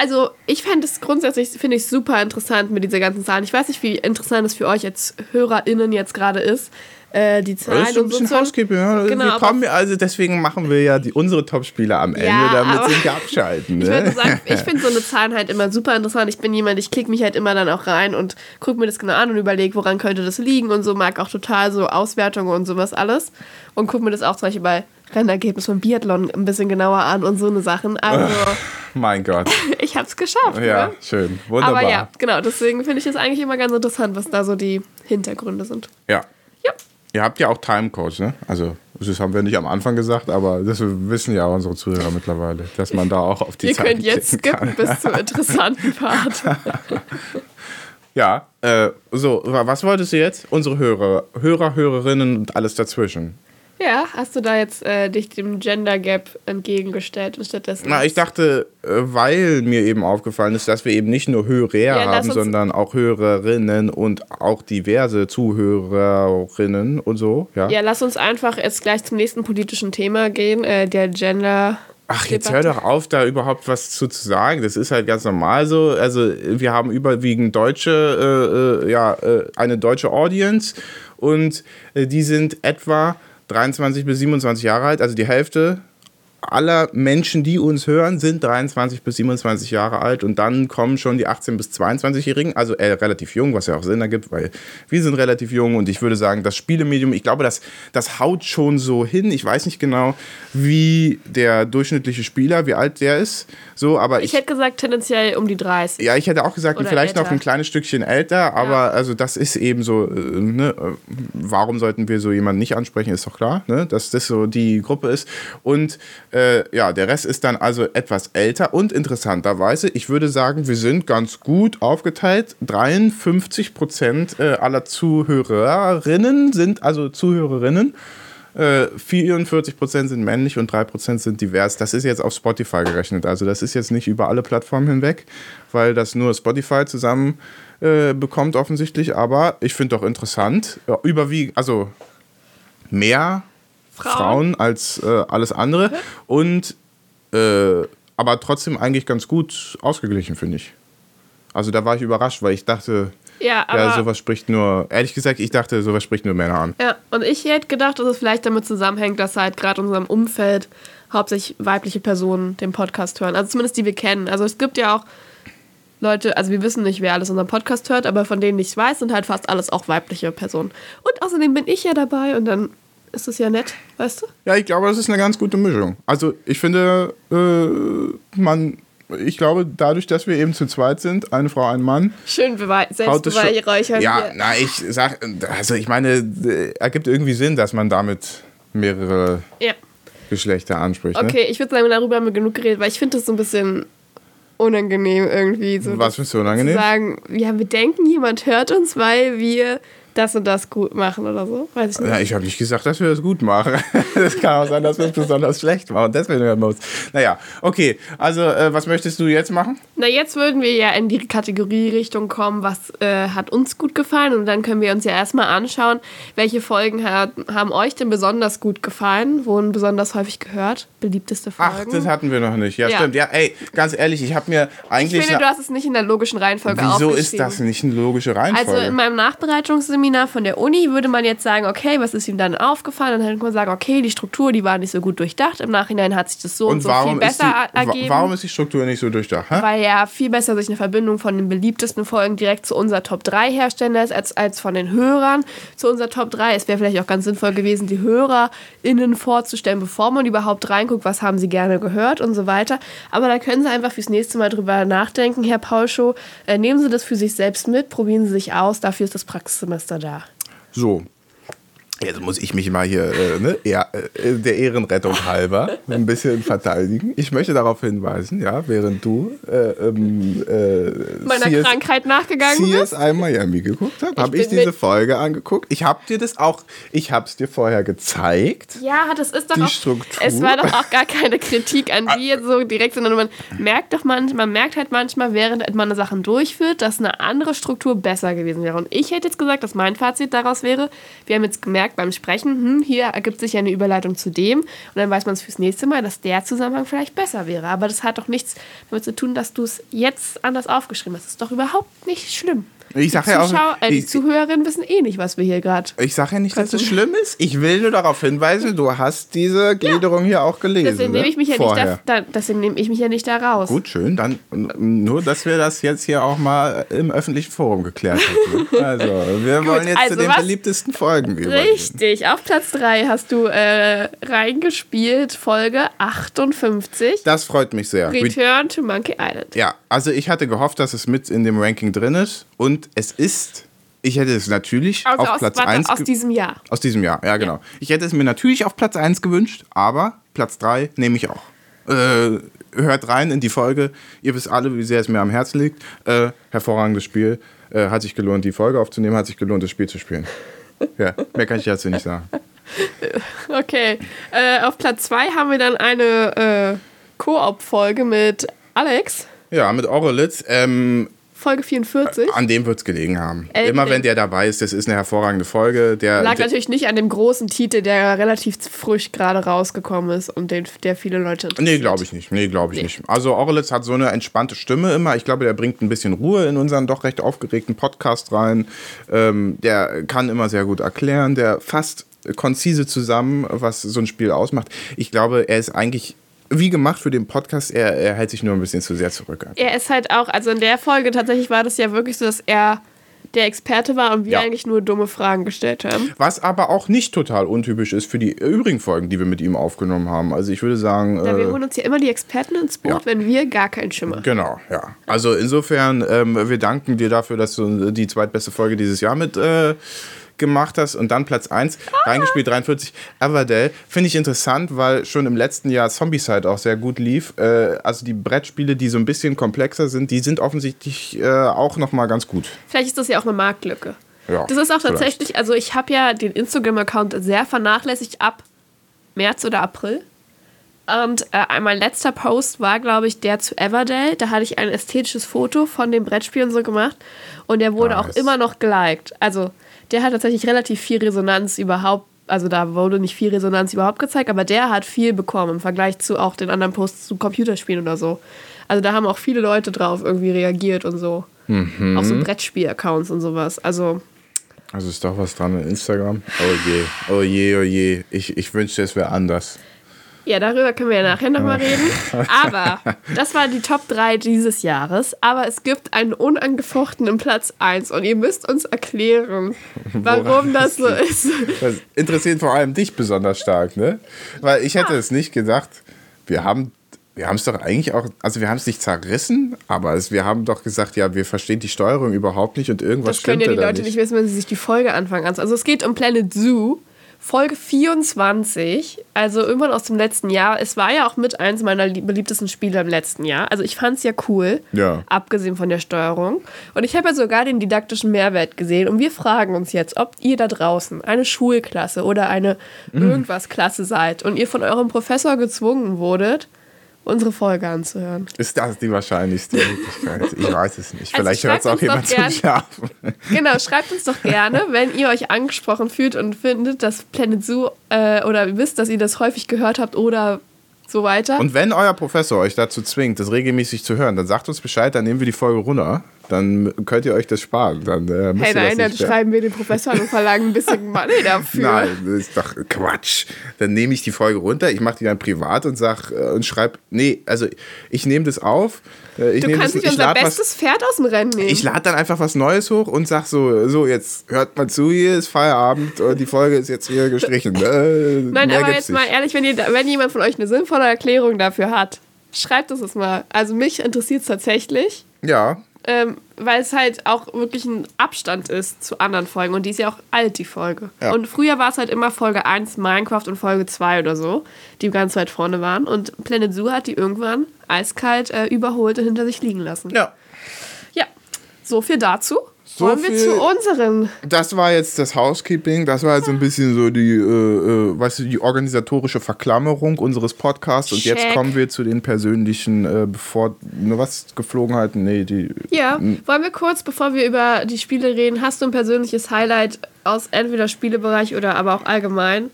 Also, ich fände es grundsätzlich, finde ich super interessant mit dieser ganzen Zahlen. Ich weiß nicht, wie interessant es für euch als HörerInnen jetzt gerade ist, äh, die Zahlen Das ist so ein so bisschen zu- Housekeeping. Ja. Genau, wir kommen, also deswegen machen wir ja die, unsere Top-Spieler am Ende, Ja, damit sie nicht abschalten. (laughs) Ich Ne? würde sagen, (laughs) ich finde so eine Zahlen halt immer super interessant. Ich bin jemand, ich klicke mich halt immer dann auch rein und gucke mir das genau an und überlege, woran könnte das liegen und so. Mag auch total so Auswertungen und sowas alles. Und gucke mir das auch zum Beispiel bei Rennergebnis von Biathlon ein bisschen genauer an und so eine Sachen. Also, mein Gott. (laughs) ich habe es geschafft. Ja, Ne? schön. Wunderbar. Aber ja, genau. Deswegen finde ich es eigentlich immer ganz interessant, was da so die Hintergründe sind. Ja. Ja. Ihr habt ja auch Timecodes, ne? Also, das haben wir nicht am Anfang gesagt, aber das wissen ja unsere Zuhörer mittlerweile, dass man da auch auf die Ihr Zeit könnt jetzt klicken kann. skippen bis zum (laughs) interessanten Part. (laughs) Ja, äh, so, wa- was wolltest du jetzt? Unsere Hörer, Hörer, Hörerinnen und alles dazwischen. Ja, hast du da jetzt äh, dich dem Gender Gap entgegengestellt und stattdessen. Na, ich dachte, äh, weil mir eben aufgefallen ist, dass wir eben nicht nur Hörer lass haben, sondern auch Hörerinnen und auch diverse Zuhörerinnen und so, ja. Ja, lass uns einfach jetzt gleich zum nächsten politischen Thema gehen, äh, der Gender. Ach, jetzt hör doch auf, da überhaupt was zu, zu sagen. Das ist halt ganz normal so. Also, wir haben überwiegend deutsche, äh, äh, ja, äh, eine deutsche Audience und die sind etwa 23 bis 27 Jahre alt, also die Hälfte aller Menschen, die uns hören, sind 23 bis 27 Jahre alt und dann kommen schon die 18 bis 22-Jährigen, also äh, relativ jung, was ja auch Sinn ergibt, weil wir sind relativ jung und ich würde sagen, das Spielemedium, ich glaube, das, das haut schon so hin. Ich weiß nicht genau, wie der durchschnittliche Spieler, wie alt der ist, so, aber Ich ich, hätte gesagt, tendenziell um die 30. ja, ich hätte auch gesagt, vielleicht noch älter. ein kleines Stückchen älter, aber also das ist eben so, äh, ne, äh, warum sollten wir so jemanden nicht ansprechen, ist doch klar, ne, dass das so die Gruppe ist. Und äh, ja, der Rest ist dann also etwas älter und interessanterweise, ich würde sagen, wir sind ganz gut aufgeteilt. 53 Prozent äh, aller Zuhörerinnen sind also Zuhörerinnen. Äh, 44% sind männlich und 3% sind divers. Das ist jetzt auf Spotify gerechnet. Also das ist jetzt nicht über alle Plattformen hinweg, weil das nur Spotify zusammen äh, bekommt offensichtlich. Aber ich finde doch interessant. Ja, überwiegend, also mehr Frauen, Frauen. als äh, alles andere. (laughs) Und äh, aber trotzdem eigentlich ganz gut ausgeglichen, finde ich. Also da war ich überrascht, weil ich dachte, Ja, aber. ja, sowas spricht nur, ehrlich gesagt, ich dachte, sowas spricht nur Männer an. Ja, und ich hätte gedacht, dass es vielleicht damit zusammenhängt, dass halt gerade in unserem Umfeld hauptsächlich weibliche Personen den Podcast hören. Also zumindest die wir kennen. Also es gibt ja auch Leute, also wir wissen nicht, wer alles unseren Podcast hört, aber von denen ich weiß, sind halt fast alles auch weibliche Personen. Und außerdem bin ich ja dabei und dann ist es ja nett, weißt du? Ja, ich glaube, das ist eine ganz gute Mischung. Also ich finde, äh, man, ich glaube, dadurch, dass wir eben zu zweit sind, eine Frau, ein Mann, Schön selbstbeweihräuchern. Ja, hier. na, ich sag, also ich meine, äh, ergibt irgendwie Sinn, dass man damit mehrere ja. Geschlechter anspricht. Ne? Okay, ich würde sagen, darüber haben wir genug geredet, weil ich finde das so ein bisschen unangenehm irgendwie. So Was findest du unangenehm? Zu sagen, ja, wir denken, jemand hört uns, weil wir das und das gut machen oder so. Weiß ich nicht. Ja, ich habe nicht gesagt, dass wir das gut machen. (laughs) Es kann auch sein, dass wir es besonders schlecht machen. Deswegen hören wir uns. Naja, okay. Also, äh, was möchtest du jetzt machen? Na, jetzt würden wir ja in die Kategorie-Richtung kommen, was äh, hat uns gut gefallen. Und dann können wir uns ja erstmal anschauen, welche Folgen hat, haben euch denn besonders gut gefallen, wurden besonders häufig gehört, beliebteste Folgen. Ach, das hatten wir noch nicht. Ja, Ja. stimmt. Ja, ey, ganz ehrlich, ich habe mir ich eigentlich. finde, du hast es nicht in der logischen Reihenfolge Wieso ist das nicht eine logische Reihenfolge? Also in meinem Nachbereitungsseminar von der Uni würde man jetzt sagen, okay, was ist ihm dann aufgefallen? Und dann könnte man sagen, okay, die Struktur, die war nicht so gut durchdacht. Im Nachhinein hat sich das so und, und so warum viel ist, die, besser wa- ergeben. warum ist die Struktur nicht so durchdacht? Hä? weil ja viel besser sich eine Verbindung von den beliebtesten Folgen direkt zu unserer Top 3 herstellen lässt, als, als von den Hörern zu unserer Top 3. Es wäre vielleicht auch ganz sinnvoll gewesen, die HörerInnen vorzustellen, bevor man überhaupt reinguckt, was haben sie gerne gehört und so weiter. Aber da können Sie einfach fürs nächste Mal drüber nachdenken, Herr Paulschow. Äh, nehmen Sie das für sich selbst mit, probieren Sie sich aus, dafür ist das Praxissemester da. So. Jetzt muss ich mich mal hier äh, ne, eher, äh, der Ehrenrettung halber ein bisschen verteidigen. Ich möchte darauf hinweisen, ja, während du äh, ähm, äh, Meiner CS Krankheit nachgegangen bist. CSI Miami geguckt habe, habe ich diese Folge angeguckt. Ich habe dir das auch, ich habe es dir vorher gezeigt. Ja, das ist doch Die auch, Struktur. Es war doch auch gar keine Kritik an (laughs) jetzt so direkt, sondern man merkt doch manchmal, man merkt halt manchmal, während man Sachen durchführt, dass eine andere Struktur besser gewesen wäre. Und ich hätte jetzt gesagt, dass mein Fazit daraus wäre, wir haben jetzt gemerkt beim Sprechen, hm, hier ergibt sich ja eine Überleitung zu dem und dann weiß man es fürs nächste Mal, dass der Zusammenhang vielleicht besser wäre. Aber das hat doch nichts damit zu tun, dass du es jetzt anders aufgeschrieben hast. Das ist doch überhaupt nicht schlimm. Ich sag die ja auch- äh, die ich- Zuhörerinnen wissen eh nicht, was wir hier gerade Ich sage ja nicht, dass es schlimm ist. Ich will nur darauf hinweisen, du hast diese Gliederung hier auch gelesen. Deswegen nehme ne? ich mich ja Vorher. nicht da, da, deswegen nehme ich mich ja nicht da raus. Gut, schön. Dann nur, dass wir das jetzt hier auch mal im öffentlichen Forum geklärt haben. (laughs) Also, wir wollen jetzt also zu den beliebtesten Folgen übergehen. Richtig, auf Platz 3 hast du äh, reingespielt, Folge 58. Das freut mich sehr. Re Return to Monkey Island. ja, also ich hatte gehofft, dass es mit in dem Ranking drin ist. Und es ist, ich hätte es natürlich Also auf aus, Platz warte, 1 aus diesem Jahr. Aus diesem Jahr, ja genau. Ich hätte es mir natürlich auf Platz 1 gewünscht, aber Platz 3 nehme ich auch. Äh, hört rein in die Folge. Ihr wisst alle, wie sehr es mir am Herzen liegt. Äh, hervorragendes Spiel. Äh, hat sich gelohnt, die Folge aufzunehmen, hat sich gelohnt, das Spiel zu spielen. Ja, mehr kann ich dazu nicht sagen. (laughs) Okay. Äh, auf Platz 2 haben wir dann eine äh, Koop-Folge mit Alex. Ja, mit Orelitz. Ähm, Folge 44. an dem wird es gelegen haben. Äh, Immer äh, wenn der dabei ist, das ist eine hervorragende Folge. Der, Lag der, natürlich nicht an dem großen Titel, der relativ frisch gerade rausgekommen ist und den, der viele Leute interessiert. Nee, glaube ich nicht. Nee, glaube ich nicht. Also Orelitz hat so eine entspannte Stimme immer. Ich glaube, der bringt ein bisschen Ruhe in unseren doch recht aufgeregten Podcast rein. Ähm, der kann immer sehr gut erklären. Der fasst konzise zusammen, was so ein Spiel ausmacht. Ich glaube, er ist eigentlich wie gemacht für den Podcast. Er, er hält sich nur ein bisschen zu sehr zurück. Er ist halt auch, also in der Folge tatsächlich war das ja wirklich so, dass er der Experte war und wir Ja. eigentlich nur dumme Fragen gestellt haben. Was aber auch nicht total untypisch ist für die übrigen Folgen, die wir mit ihm aufgenommen haben. Also ich würde sagen. Ja, wir äh, holen uns ja immer die Experten ins Boot, ja. wenn wir gar keinen Schimmer. Genau, ja. Also insofern, ähm, wir danken dir dafür, dass du die zweitbeste Folge dieses Jahr mit äh, gemacht hast und dann Platz 1, reingespielt 43, Everdell. Finde ich interessant, weil schon im letzten Jahr Zombicide auch sehr gut lief. Äh, also die Brettspiele, die so ein bisschen komplexer sind, die sind offensichtlich äh, auch nochmal ganz gut. Vielleicht ist das ja auch eine Marktlücke. Ja, Das ist auch vielleicht. tatsächlich, also ich habe ja den Instagram-Account sehr vernachlässigt ab März oder April. Und äh, mein letzter Post war, glaube ich, der zu Everdell. Da hatte ich ein ästhetisches Foto von dem Brettspiel und so gemacht. Und der wurde auch Nice. immer noch geliked. Also der hat tatsächlich relativ viel Resonanz überhaupt. Also da wurde nicht viel Resonanz überhaupt gezeigt, aber der hat viel bekommen im Vergleich zu auch den anderen Posts zu Computerspielen oder so. Also da haben auch viele Leute drauf irgendwie reagiert und so. Mhm. Auch so Brettspiel-Accounts und sowas. Also Also ist doch was dran in Instagram. Oh je, oh je, oh je. Ich, ich wünschte, es wäre anders. Ja, darüber können wir ja nachher nochmal reden. (laughs) Aber das war die Top 3 dieses Jahres. Aber es gibt einen unangefochtenen Platz 1 und ihr müsst uns erklären, warum Woran das so ist. Das interessiert vor allem dich besonders stark, ne? Weil ich hätte es nicht gedacht. Wir haben wir haben es doch eigentlich auch, also wir haben es nicht zerrissen, aber es, wir haben doch gesagt, ja, wir verstehen die Steuerung überhaupt nicht und irgendwas Das können stimmt ja die da Leute nicht. nicht wissen, wenn sie sich die Folge anfangen. Also es geht um Planet Zoo. Folge 24, also irgendwann aus dem letzten Jahr. Es war ja auch mit eins meiner lieb- beliebtesten Spiele im letzten Jahr. Also ich fand es ja cool, Ja. abgesehen von der Steuerung. Und ich habe ja sogar den didaktischen Mehrwert gesehen. Und wir fragen uns jetzt, ob ihr da draußen eine Schulklasse oder eine Mhm. irgendwas Klasse seid und ihr von eurem Professor gezwungen wurdet, unsere Folge anzuhören. Ist das die wahrscheinlichste Möglichkeit? Ich weiß es nicht. Also Vielleicht hört es auch jemand zum Schlafen. Genau, schreibt uns doch gerne, (laughs) wenn ihr euch angesprochen fühlt und findet, dass Planet Zoo äh, oder ihr wisst, dass ihr das häufig gehört habt oder so weiter. Und wenn euer Professor euch dazu zwingt, das regelmäßig zu hören, dann sagt uns Bescheid, dann nehmen wir die Folge runter. Dann könnt ihr euch das sparen. Dann, äh, hey, nein, dann schreiben wir den Professor und verlangen ein bisschen Money dafür. Nein, das ist doch Quatsch. Dann nehme ich die Folge runter, ich mache die dann privat und sag äh, und schreibe, nee, also ich nehme das auf. äh, Du kannst das, nicht ich unser lad was, bestes Pferd aus dem Rennen nehmen. ich lade dann einfach was Neues hoch und sag so, so jetzt hört mal zu, hier ist Feierabend und die Folge ist jetzt hier gestrichen. Äh, (laughs) Nein, aber jetzt mal nicht. ehrlich, wenn, ihr, wenn jemand von euch eine sinnvolle Erklärung dafür hat, schreibt es uns mal. Also mich interessiert es tatsächlich. Ja, ähm, weil es halt auch wirklich ein Abstand ist zu anderen Folgen. Und die ist ja auch alt, die Folge. Ja. Und früher war es halt immer Folge 1 Minecraft und Folge 2 oder so, die ganz weit vorne waren. Und Planet Zoo hat die irgendwann eiskalt äh, überholt und hinter sich liegen lassen. ja. Ja, so viel dazu. So Wollen wir viel- zu unseren Das war jetzt das Housekeeping, das war jetzt so ein bisschen so die, äh, äh, weißt du, die organisatorische Verklammerung unseres Podcasts. Und jetzt kommen wir zu den persönlichen, äh, bevor, ne, was, Geflogenheiten? Nee, die. Ja, wollen wir kurz, bevor wir über die Spiele reden, hast du ein persönliches Highlight aus entweder Spielebereich oder aber auch allgemein?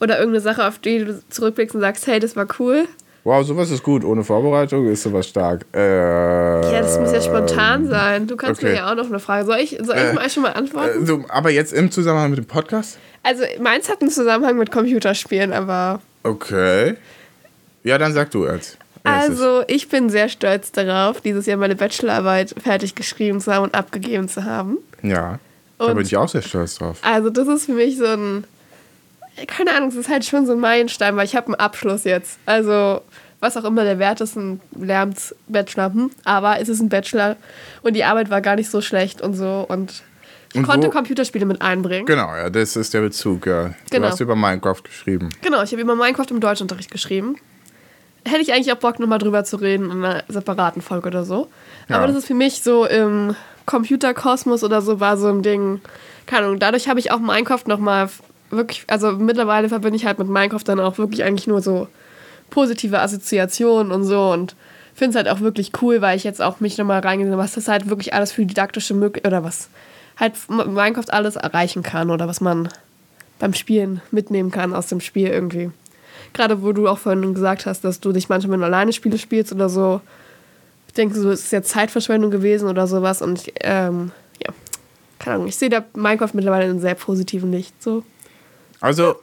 Oder irgendeine Sache, auf die du zurückblickst und sagst, hey, das war cool? Wow, sowas ist gut. Ohne Vorbereitung ist sowas stark. Äh, Ja, das muss ja spontan sein. Du kannst mir okay. ja auch noch eine Frage. Soll ich, soll ich Äh, mal schon mal antworten? äh, so, aber jetzt im Zusammenhang mit dem Podcast? Also, meins hat einen Zusammenhang mit Computerspielen, aber. Okay. Ja, dann sag du jetzt. Also, ich bin sehr stolz darauf, dieses Jahr meine Bachelorarbeit fertig geschrieben zu haben und abgegeben zu haben. Ja. Da Und- bin ich auch sehr stolz drauf. Also, das ist für mich so ein. Keine Ahnung, es ist halt schon so ein Meilenstein, weil ich habe einen Abschluss jetzt. Also, was auch immer der Wert ist, ein Lehramtsbachelor. Hm? Aber es ist ein Bachelor und die Arbeit war gar nicht so schlecht und so. Und ich Und konnte wo- Computerspiele mit einbringen. Genau, ja, das ist der Bezug, ja. Du Genau. hast über Minecraft geschrieben. Genau, ich habe über Minecraft im Deutschunterricht geschrieben. hätte ich eigentlich auch Bock, nochmal drüber zu reden in einer separaten Folge oder so. Ja. Aber das ist für mich so im Computerkosmos oder so war so ein Ding. Keine Ahnung. Dadurch habe ich auch Minecraft nochmal wirklich, also mittlerweile verbinde ich halt mit Minecraft dann auch wirklich eigentlich nur so positive Assoziationen und so und finde es halt auch wirklich cool, weil ich jetzt auch mich nochmal reingesehen habe, was das halt wirklich alles für didaktische Möglichkeiten oder was halt Minecraft alles erreichen kann oder was man beim Spielen mitnehmen kann aus dem Spiel irgendwie. Gerade wo du auch vorhin gesagt hast, dass du dich manchmal, du alleine Spiele spielst oder so, denkst du, es ist ja Zeitverschwendung gewesen oder sowas und ähm, ja, keine Ahnung, ich sehe da Minecraft mittlerweile in einem sehr positiven Licht. So. Also,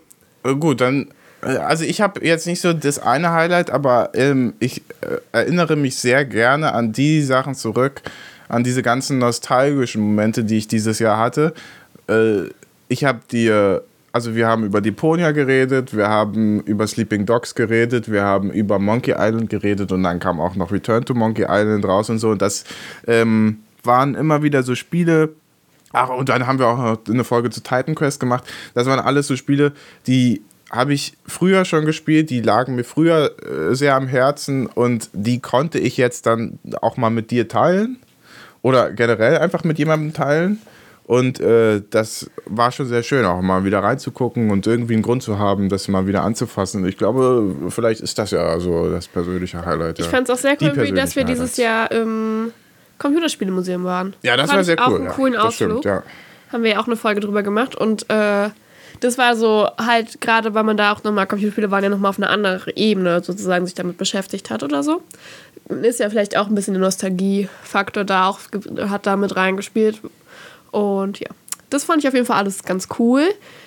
äh, gut, dann. äh, Also, ich habe jetzt nicht so das eine Highlight, aber ähm, ich äh, erinnere mich sehr gerne an die Sachen zurück, an diese ganzen nostalgischen Momente, die ich dieses Jahr hatte. Äh, ich habe dir. Also wir haben über Deponia geredet, wir haben über Sleeping Dogs geredet, wir haben über Monkey Island geredet und dann kam auch noch Return to Monkey Island raus und so. Und das ähm, waren immer wieder so Spiele, Ach, und dann haben wir auch noch eine Folge zu Titan Quest gemacht. Das waren alles so Spiele, die habe ich früher schon gespielt, die lagen mir früher äh, sehr am Herzen und die konnte ich jetzt dann auch mal mit dir teilen oder generell einfach mit jemandem teilen. Und äh, das war schon sehr schön, auch mal wieder reinzugucken und irgendwie einen Grund zu haben, das mal wieder anzufassen. Ich glaube, vielleicht ist das ja so das persönliche Highlight. Ich ja. fand es auch sehr cool, dass wir persönlichen dieses Highlights. Jahr im Computerspielemuseum waren. Ja, das Fand war sehr auch cool. einen ja. coolen Ausflug. stimmt, ja. Haben wir ja auch eine Folge drüber gemacht und äh, das war so halt gerade, weil man da auch nochmal, Computerspiele waren ja nochmal auf einer anderen Ebene sozusagen sich damit beschäftigt hat oder so. Ist ja vielleicht auch ein bisschen der Nostalgiefaktor da auch, hat da mit reingespielt. Und ja, das fand ich auf jeden Fall alles ganz cool.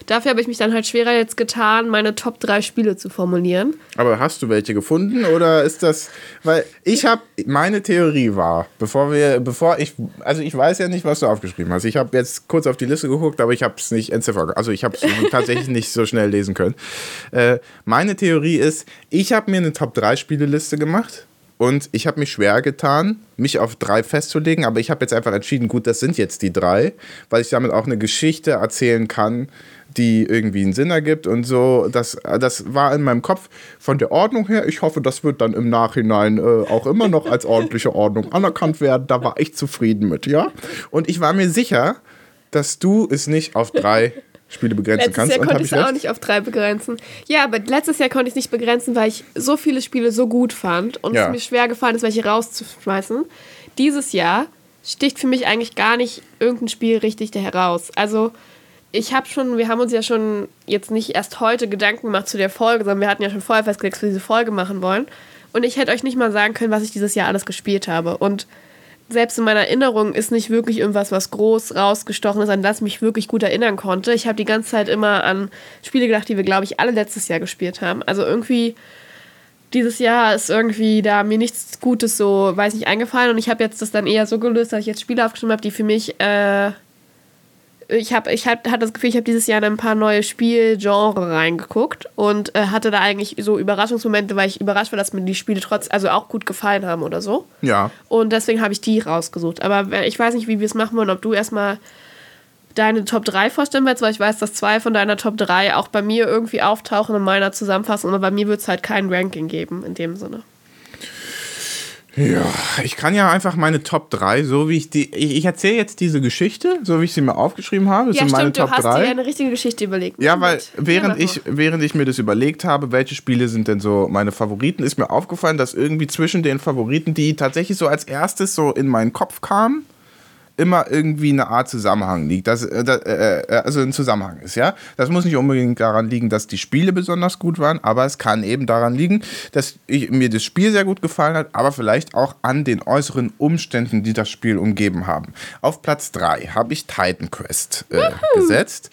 Dafür habe ich mich dann halt schwerer jetzt getan, meine Top 3 Spiele zu formulieren. Aber hast du welche gefunden oder ist das, weil ich habe, meine Theorie war, bevor wir, bevor ich, also ich weiß ja nicht, was du aufgeschrieben hast. Ich habe jetzt kurz auf die Liste geguckt, aber ich habe es nicht entziffert, also ich habe es (laughs) tatsächlich nicht so schnell lesen können. Äh, meine Theorie ist, ich habe mir eine Top 3 Spieleliste gemacht. Und ich habe mich schwer getan, mich auf drei festzulegen, aber ich habe jetzt einfach entschieden, gut, das sind jetzt die drei, weil ich damit auch eine Geschichte erzählen kann, die irgendwie einen Sinn ergibt und so. Das, das war in meinem Kopf von der Ordnung her. Ich hoffe, das wird dann im Nachhinein äh, auch immer noch als ordentliche Ordnung anerkannt werden. Da war ich zufrieden mit, ja. Und ich war mir sicher, dass du es nicht auf drei Spiele begrenzen Letztes kannst. Jahr und konnte ich es auch nicht auf drei begrenzen. Ja, aber letztes Jahr konnte ich es nicht begrenzen, weil ich so viele Spiele so gut fand und Ja. es mir schwer gefallen ist, welche rauszuschmeißen. Dieses Jahr sticht für mich eigentlich gar nicht irgendein Spiel richtig da heraus. Also ich habe schon, wir haben uns ja schon jetzt nicht erst heute Gedanken gemacht zu der Folge, sondern wir hatten ja schon vorher festgelegt, dass wir diese Folge machen wollen. Und ich hätte euch nicht mal sagen können, was ich dieses Jahr alles gespielt habe. Und selbst in meiner Erinnerung ist nicht wirklich irgendwas, was groß rausgestochen ist, an das ich mich wirklich gut erinnern konnte. Ich habe die ganze Zeit immer an Spiele gedacht, die wir, glaube ich, alle letztes Jahr gespielt haben. Also irgendwie, dieses Jahr ist irgendwie da mir nichts Gutes so, weiß nicht, eingefallen. Und ich habe jetzt das dann eher so gelöst, dass ich jetzt Spiele aufgeschrieben habe, die für mich, äh, ich habe ich hab, hatte das Gefühl, ich habe dieses Jahr in ein paar neue Spielgenre reingeguckt und äh, hatte da eigentlich so Überraschungsmomente, weil ich überrascht war, dass mir die Spiele trotz, also auch gut gefallen haben oder so. Ja. Und deswegen habe ich die rausgesucht. Aber ich weiß nicht, wie wir es machen wollen, ob du erstmal deine Top 3 vorstellen willst, weil ich weiß, dass zwei von deiner Top 3 auch bei mir irgendwie auftauchen in meiner Zusammenfassung, aber bei mir wird es halt kein Ranking geben in dem Sinne. Ja, ich kann ja einfach meine Top 3, so wie ich die. Ich, ich erzähle jetzt diese Geschichte, so wie ich sie mir aufgeschrieben habe. Das ja, sind meine stimmt, du Top hast 3. dir eine richtige Geschichte überlegt. Ja, weil während Ja, ich, während ich mir das überlegt habe, welche Spiele sind denn so meine Favoriten, ist mir aufgefallen, dass irgendwie zwischen den Favoriten, die tatsächlich so als erstes so in meinen Kopf kamen, immer irgendwie eine Art Zusammenhang liegt. Das, äh, äh, äh, also ein Zusammenhang ist, ja. Das muss nicht unbedingt daran liegen, dass die Spiele besonders gut waren, aber es kann eben daran liegen, dass ich, mir das Spiel sehr gut gefallen hat, aber vielleicht auch an den äußeren Umständen, die das Spiel umgeben haben. Auf Platz 3 habe ich Titan Quest äh, gesetzt.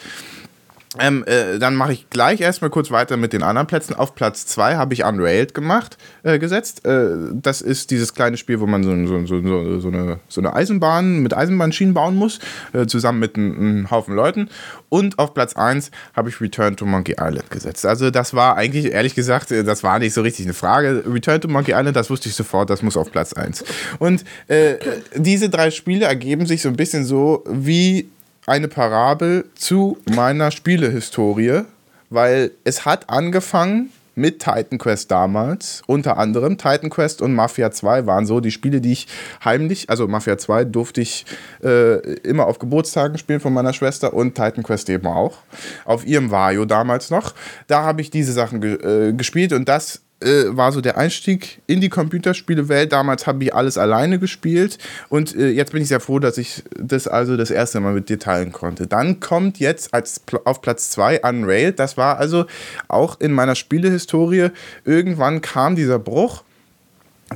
Ähm, äh, dann mache ich gleich erstmal kurz weiter mit den anderen Plätzen. Auf Platz 2 habe ich Unrailed gemacht, äh, gesetzt. Äh, das ist dieses kleine Spiel, wo man so, so, so, so, eine, eine Eisenbahn mit Eisenbahnschienen bauen muss, äh, zusammen mit einem, einem Haufen Leuten. Und auf Platz 1 habe ich Return to Monkey Island gesetzt. Also das war eigentlich, ehrlich gesagt, äh, das war nicht so richtig eine Frage. Return to Monkey Island, das wusste ich sofort, das muss auf Platz 1. Und äh, diese drei Spiele ergeben sich so ein bisschen so wie eine Parabel zu meiner Spielehistorie, weil es hat angefangen mit Titan Quest damals. Unter anderem Titan Quest und Mafia 2 waren so die Spiele, die ich heimlich, also Mafia 2 durfte ich äh, immer auf Geburtstagen spielen von meiner Schwester und Titan Quest eben auch. Auf ihrem Vario damals noch. Da habe ich diese Sachen ge äh, gespielt und das äh, war so der Einstieg in die Computerspielewelt. Damals habe ich alles alleine gespielt und äh, jetzt bin ich sehr froh, dass ich das also das erste Mal mit dir teilen konnte. Dann kommt jetzt als auf Platz 2 Unrailed. Das war also auch in meiner Spielehistorie. Irgendwann kam dieser Bruch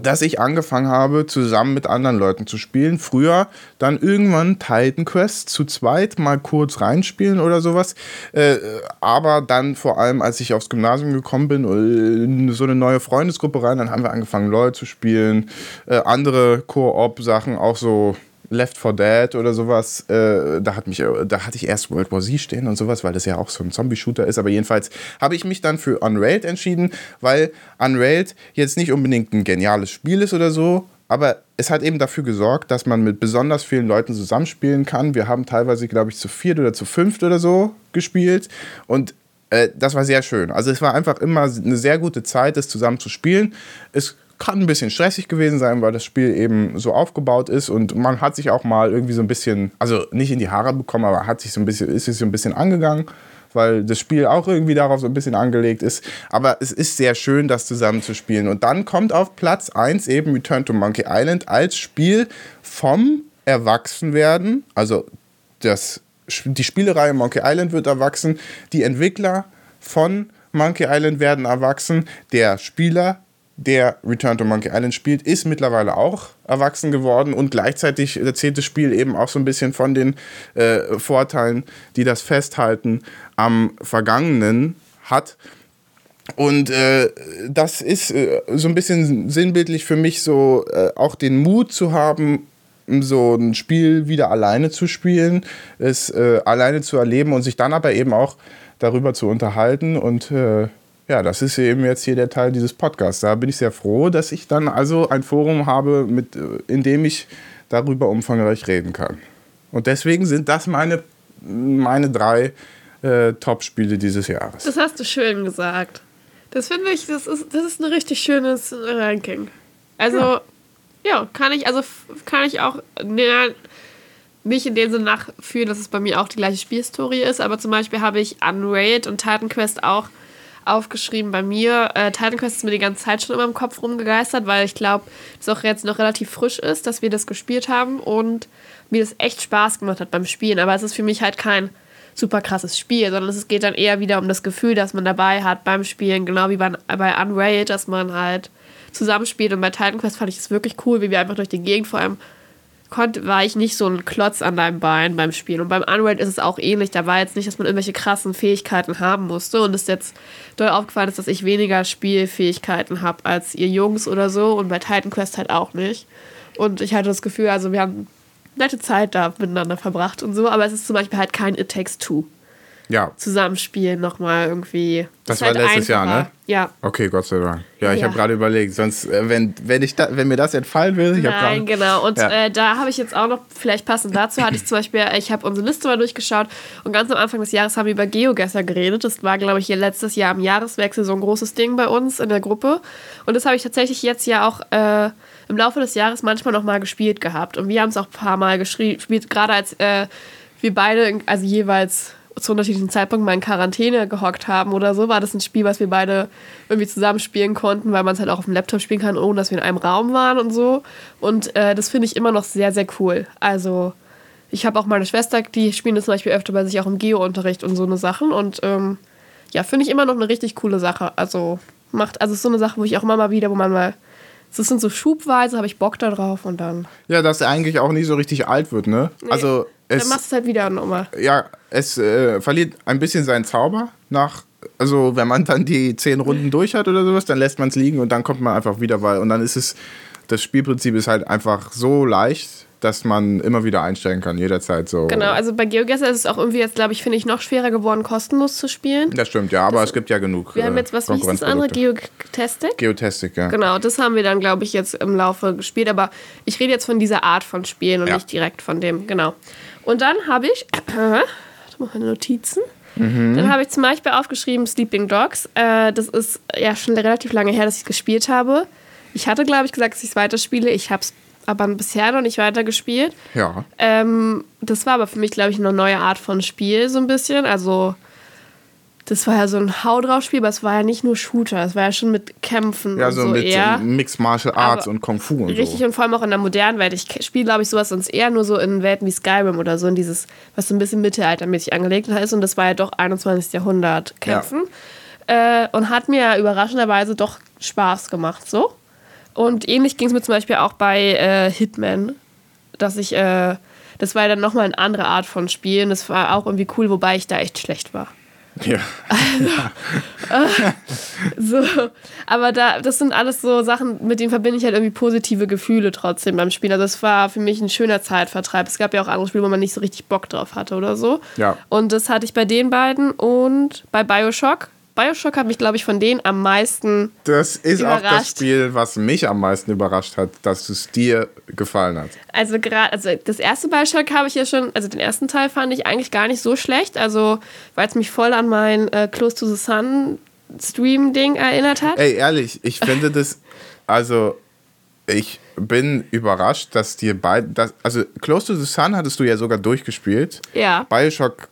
dass ich angefangen habe, zusammen mit anderen Leuten zu spielen. Früher dann irgendwann Titan Quest zu zweit mal kurz reinspielen oder sowas. Äh, aber dann vor allem, als ich aufs Gymnasium gekommen bin, in so eine neue Freundesgruppe rein, dann haben wir angefangen, LOL zu spielen. Äh, andere Koop-Sachen, auch so Left 4 Dead oder sowas, äh, da, hat mich, da hatte ich erst World War Z stehen und sowas, weil das ja auch so ein Zombie-Shooter ist. Aber jedenfalls habe ich mich dann für Unrailed entschieden, weil Unrailed jetzt nicht unbedingt ein geniales Spiel ist oder so, aber es hat eben dafür gesorgt, dass man mit besonders vielen Leuten zusammenspielen kann. Wir haben teilweise, glaube ich, zu viert oder zu fünft oder so gespielt und äh, das war sehr schön. Also es war einfach immer eine sehr gute Zeit, das zusammen zu spielen. Es kann ein bisschen stressig gewesen sein, weil das Spiel eben so aufgebaut ist und man hat sich auch mal irgendwie so ein bisschen, also nicht in die Haare bekommen, aber hat sich so ein bisschen, ist sich so ein bisschen angegangen, weil das Spiel auch irgendwie darauf so ein bisschen angelegt ist. Aber es ist sehr schön, das zusammen zu spielen. Und dann kommt auf Platz 1 eben Return to Monkey Island als Spiel vom Erwachsenwerden, also das, die Spielereihe Monkey Island wird erwachsen, die Entwickler von Monkey Island werden erwachsen, der Spieler der Return to Monkey Island spielt, ist mittlerweile auch erwachsen geworden und gleichzeitig erzählt das Spiel eben auch so ein bisschen von den äh, Vorteilen, die das Festhalten am Vergangenen hat. Und äh, das ist äh, so ein bisschen sinnbildlich für mich, so äh, auch den Mut zu haben, so ein Spiel wieder alleine zu spielen, es äh, alleine zu erleben und sich dann aber eben auch darüber zu unterhalten und äh, ja, das ist eben jetzt hier der Teil dieses Podcasts. Da bin ich sehr froh, dass ich dann also ein Forum habe, mit, äh, in dem ich darüber umfangreich reden kann. Und deswegen sind das meine, meine drei äh, Top-Spiele dieses Jahres. Das hast du schön gesagt. Das finde ich, das ist, das ist ein richtig schönes Ranking. Also, ja, ja kann ich, also kann ich auch ne, nicht in dem Sinne nachführen, dass es bei mir auch die gleiche Spielhistorie ist, aber zum Beispiel habe ich Unraid und Titan Quest auch aufgeschrieben bei mir. Äh, Titan Quest ist mir die ganze Zeit schon immer im Kopf rumgegeistert, weil ich glaube, es auch jetzt noch relativ frisch ist, dass wir das gespielt haben und mir das echt Spaß gemacht hat beim Spielen. Aber es ist für mich halt kein super krasses Spiel, sondern es geht dann eher wieder um das Gefühl, das man dabei hat beim Spielen, genau wie bei, bei Unraid, dass man halt zusammenspielt. Und bei Titan Quest fand ich es wirklich cool, wie wir einfach durch die Gegend vor allem konnte, war ich nicht so ein Klotz an deinem Bein beim Spielen. Und beim Unraid ist es auch ähnlich. Da war jetzt nicht, dass man irgendwelche krassen Fähigkeiten haben musste. Und es jetzt doll aufgefallen ist, dass ich weniger Spielfähigkeiten habe als ihr Jungs oder so. Und bei Titan Quest halt auch nicht. Und ich hatte das Gefühl, also wir haben nette Zeit da miteinander verbracht und so. Aber es ist zum Beispiel halt kein It Takes Two ja. zusammenspielen nochmal irgendwie. Das, war halt letztes Jahr, ne? Ja. Okay, Gott sei Dank. Ja, ich ja. habe gerade überlegt, sonst, äh, wenn, wenn, ich da, wenn mir das entfallen würde, ich Nein, genau. Und ja. äh, da habe ich jetzt auch noch, vielleicht passend dazu, hatte ich zum Beispiel, ich habe unsere Liste mal durchgeschaut und ganz am Anfang des Jahres haben wir über Geogesser geredet. Das war, glaube ich, hier letztes Jahr im Jahreswechsel so ein großes Ding bei uns in der Gruppe. Und das habe ich tatsächlich jetzt ja auch äh, im Laufe des Jahres manchmal nochmal gespielt gehabt. Und wir haben es auch ein paar Mal gespielt, gerade als äh, wir beide, also jeweils zu unterschiedlichen Zeitpunkten mal in Quarantäne gehockt haben oder so, war das ein Spiel, was wir beide irgendwie zusammen spielen konnten, weil man es halt auch auf dem Laptop spielen kann, ohne dass wir in einem Raum waren und so. Und äh, das finde ich immer noch sehr, sehr cool. Also ich habe auch meine Schwester, die spielen das zum Beispiel öfter bei sich auch im Geo-Unterricht und so eine Sachen. Und ähm, ja, finde ich immer noch eine richtig coole Sache. Also macht, also ist so eine Sache, wo ich auch immer mal wieder, wo man mal das sind so schubweise, habe ich Bock da drauf und dann. Ja, dass er eigentlich auch nie so richtig alt wird, ne? Nee. Also es, Dann machst du es halt wieder nochmal. Ja, es äh, verliert ein bisschen seinen Zauber nach. Also, wenn man dann die zehn Runden durch hat oder sowas, dann lässt man es liegen und dann kommt man einfach wieder, weil. Und dann ist es. Das Spielprinzip ist halt einfach so leicht, dass man immer wieder einsteigen kann, jederzeit so. Genau, also bei GeoGuessr ist es auch irgendwie jetzt, glaube ich, finde ich, noch schwerer geworden, kostenlos zu spielen. Das stimmt, ja, aber das, es gibt ja genug. Wir haben jetzt, was wie hieß das andere? Geotastic? Geotastic, ja. Genau, das haben wir dann, glaube ich, jetzt im Laufe gespielt, aber ich rede jetzt von dieser Art von Spielen und ja. nicht direkt von dem, genau. Und dann habe ich, (clears throat) äh, meine Notizen. Dann habe ich zum Beispiel aufgeschrieben Sleeping Dogs. Äh, das ist ja schon relativ lange her, dass ich es gespielt habe. Ich hatte, glaube ich, gesagt, dass ich es weiterspiele. Ich habe es aber bisher noch nicht weitergespielt. Ja. Ähm, das war aber für mich, glaube ich, eine neue Art von Spiel, so ein bisschen. Also, das war ja so ein Hau drauf Spiel, aber es war ja nicht nur Shooter, es war ja schon mit Kämpfen Ja, und so so mit eher. Mixed Martial Arts Aber und Kung Fu und Richtig so. und vor allem auch in der modernen Welt. Ich spiele, glaube ich, sowas sonst eher nur so in Welten wie Skyrim oder so, in dieses, was so ein bisschen mittelaltermäßig angelegt ist. Und das war ja doch 21. Jahrhundert Kämpfen. Äh, und hat mir ja überraschenderweise doch Spaß gemacht, so. Und ähnlich ging es mir zum Beispiel auch bei äh, Hitman, dass ich, äh, das war ja dann nochmal eine andere Art von Spielen. Das war auch irgendwie cool, wobei ich da echt schlecht war. Ja. (laughs) So, aber da, das sind alles so Sachen, mit denen verbinde ich halt irgendwie positive Gefühle trotzdem beim Spielen. Also es war für mich ein schöner Zeitvertreib. Es gab ja auch andere Spiele, wo man nicht so richtig Bock drauf hatte oder so. Ja. Und das hatte ich bei den beiden und bei Bioshock. Bioshock hat mich, glaube ich, von denen am meisten. Das ist auch das Überrascht. Spiel, was mich am meisten überrascht hat, dass es dir gefallen hat. Also gerade, also das erste Bioshock habe ich ja schon, also den ersten Teil fand ich eigentlich gar nicht so schlecht. Also weil es mich voll an mein äh, Close to the Sun Stream-Ding erinnert hat. Ey, ehrlich, ich finde das, also ich bin überrascht, dass dir beide, also Close to the Sun hattest du ja sogar durchgespielt. Ja. Bioshock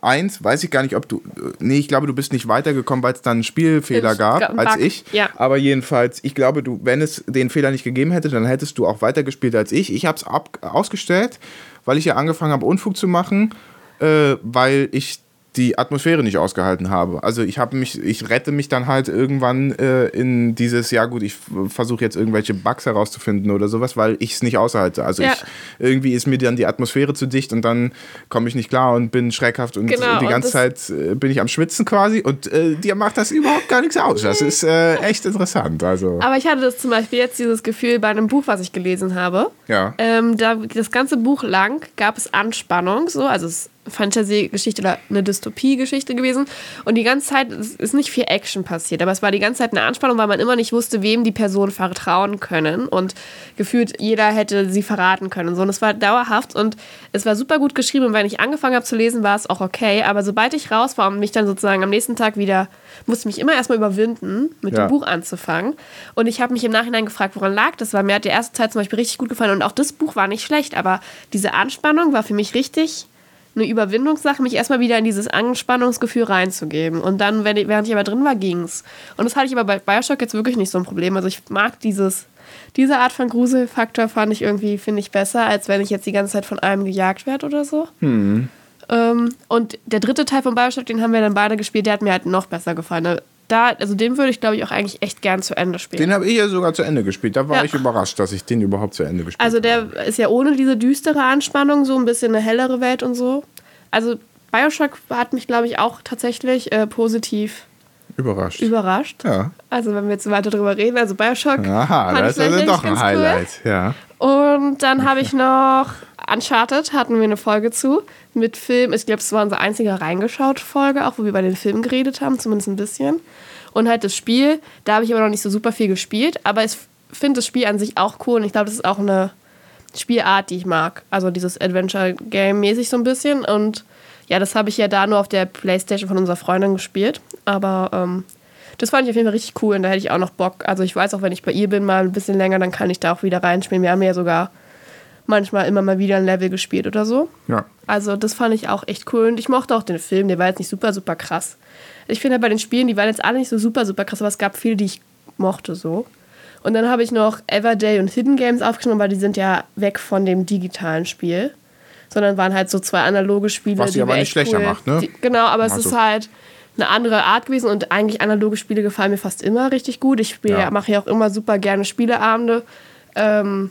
1, weiß ich gar nicht, ob du, nee, ich glaube, du bist nicht weitergekommen, weil es dann einen Spielfehler gab gab als ich. ja. Aber jedenfalls, ich glaube, du, wenn es den Fehler nicht gegeben hätte, dann hättest du auch weitergespielt als ich. Ich habe es ausgestellt, weil ich ja angefangen habe, Unfug zu machen, äh, weil ich die Atmosphäre nicht ausgehalten habe. Also ich habe mich, ich rette mich dann halt irgendwann äh, in dieses, ja gut, ich versuche jetzt irgendwelche Bugs herauszufinden oder sowas, weil ich es nicht aushalte. Also Ja. ich, irgendwie ist mir dann die Atmosphäre zu dicht und dann komme ich nicht klar und bin schreckhaft und Genau, die ganze Zeit äh, bin ich am Schwitzen quasi und äh, dir macht das überhaupt gar nichts aus. Das ist äh, (laughs) echt interessant. Also Aber ich hatte das zum Beispiel jetzt dieses Gefühl bei einem Buch, was ich gelesen habe. ja. Ähm, da, das ganze Buch lang gab es Anspannung, so, also es Fantasy-Geschichte oder eine Dystopie-Geschichte gewesen. Und die ganze Zeit es ist nicht viel Action passiert, aber es war die ganze Zeit eine Anspannung, weil man immer nicht wusste, wem die Personen vertrauen können. Und gefühlt jeder hätte sie verraten können. Und so. Und es war dauerhaft und es war super gut geschrieben. Und wenn ich angefangen habe zu lesen, war es auch okay. Aber sobald ich raus war und mich dann sozusagen am nächsten Tag wieder, musste ich mich immer erstmal überwinden, mit Ja. dem Buch anzufangen. Und ich habe mich im Nachhinein gefragt, woran lag das? Weil mir hat die erste Teil zum Beispiel richtig gut gefallen und auch das Buch war nicht schlecht, aber diese Anspannung war für mich richtig eine Überwindungssache, mich erstmal wieder in dieses Anspannungsgefühl reinzugeben. Und dann, wenn ich, während ich aber drin war, ging's. Und das hatte ich aber bei Bioshock jetzt wirklich nicht so ein Problem. Also ich mag dieses, diese Art von Gruselfaktor fand ich irgendwie, finde ich, besser, als wenn ich jetzt die ganze Zeit von einem gejagt werde oder so. Ähm, und der dritte Teil von Bioshock, den haben wir dann beide gespielt, der hat mir halt noch besser gefallen. Da, also den würde ich, glaube ich, auch eigentlich echt gern zu Ende spielen. Den habe ich ja sogar zu Ende gespielt. Da war Ja. ich überrascht, dass ich den überhaupt zu Ende gespielt Also habe. der ist ja ohne diese düstere Anspannung, so ein bisschen eine hellere Welt und so. Also Bioshock hat mich, glaube ich, auch tatsächlich äh, positiv Überrascht. überrascht. ja. Also wenn wir jetzt weiter drüber reden, also Bioshock. Aha, das ist also doch ein ganz cool. Highlight. Ja. Und dann habe ich noch Uncharted, hatten wir eine Folge zu, mit Film. Ich glaube, es war unsere einzige reingeschaut-Folge, auch wo wir bei den Filmen geredet haben, zumindest ein bisschen. Und halt das Spiel, da habe ich aber noch nicht so super viel gespielt, aber ich finde das Spiel an sich auch cool und ich glaube, das ist auch eine Spielart, die ich mag. Also dieses Adventure-Game-mäßig so ein bisschen. Und ja, das habe ich ja da nur auf der Playstation von unserer Freundin gespielt. Aber ähm, das fand ich auf jeden Fall richtig cool und da hätte ich auch noch Bock. Also ich weiß auch, wenn ich bei ihr bin, mal ein bisschen länger, dann kann ich da auch wieder reinspielen. Wir haben ja sogar manchmal immer mal wieder ein Level gespielt oder so. ja. Also das fand ich auch echt cool und ich mochte auch den Film, der war jetzt nicht super, super krass. Ich finde halt bei den Spielen, die waren jetzt alle nicht so super, super krass, aber es gab viele, die ich mochte so. Und dann habe ich noch Everday und Hidden Games aufgeschrieben, weil die sind ja weg von dem digitalen Spiel. Sondern waren halt so zwei analoge Spiele. Was die die aber nicht echt schlechter cool, macht, ne? Die, genau, aber es Also- ist halt eine andere Art gewesen und eigentlich analoge Spiele gefallen mir fast immer richtig gut. Ich spiele, Ja. mache ja auch immer super gerne Spieleabende. Ähm,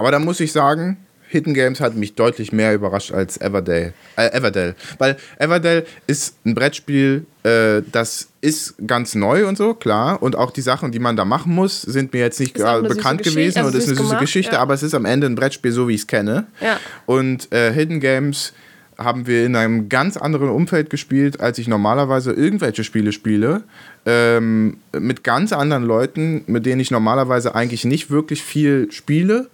Aber da muss ich sagen, Hidden Games hat mich deutlich mehr überrascht als Everdale. Äh, Everdale. Weil Everdale ist ein Brettspiel, äh, das ist ganz neu und so, klar. Und auch die Sachen, die man da machen muss, sind mir jetzt nicht gerade süße bekannt gewesen also und ist eine süß süße gemacht, Geschichte, ja. aber es ist am Ende ein Brettspiel, so wie ich es kenne. Ja. Und äh, Hidden Games haben wir in einem ganz anderen Umfeld gespielt, als ich normalerweise irgendwelche Spiele spiele. Ähm, mit ganz anderen Leuten, mit denen ich normalerweise eigentlich nicht wirklich viel spiele.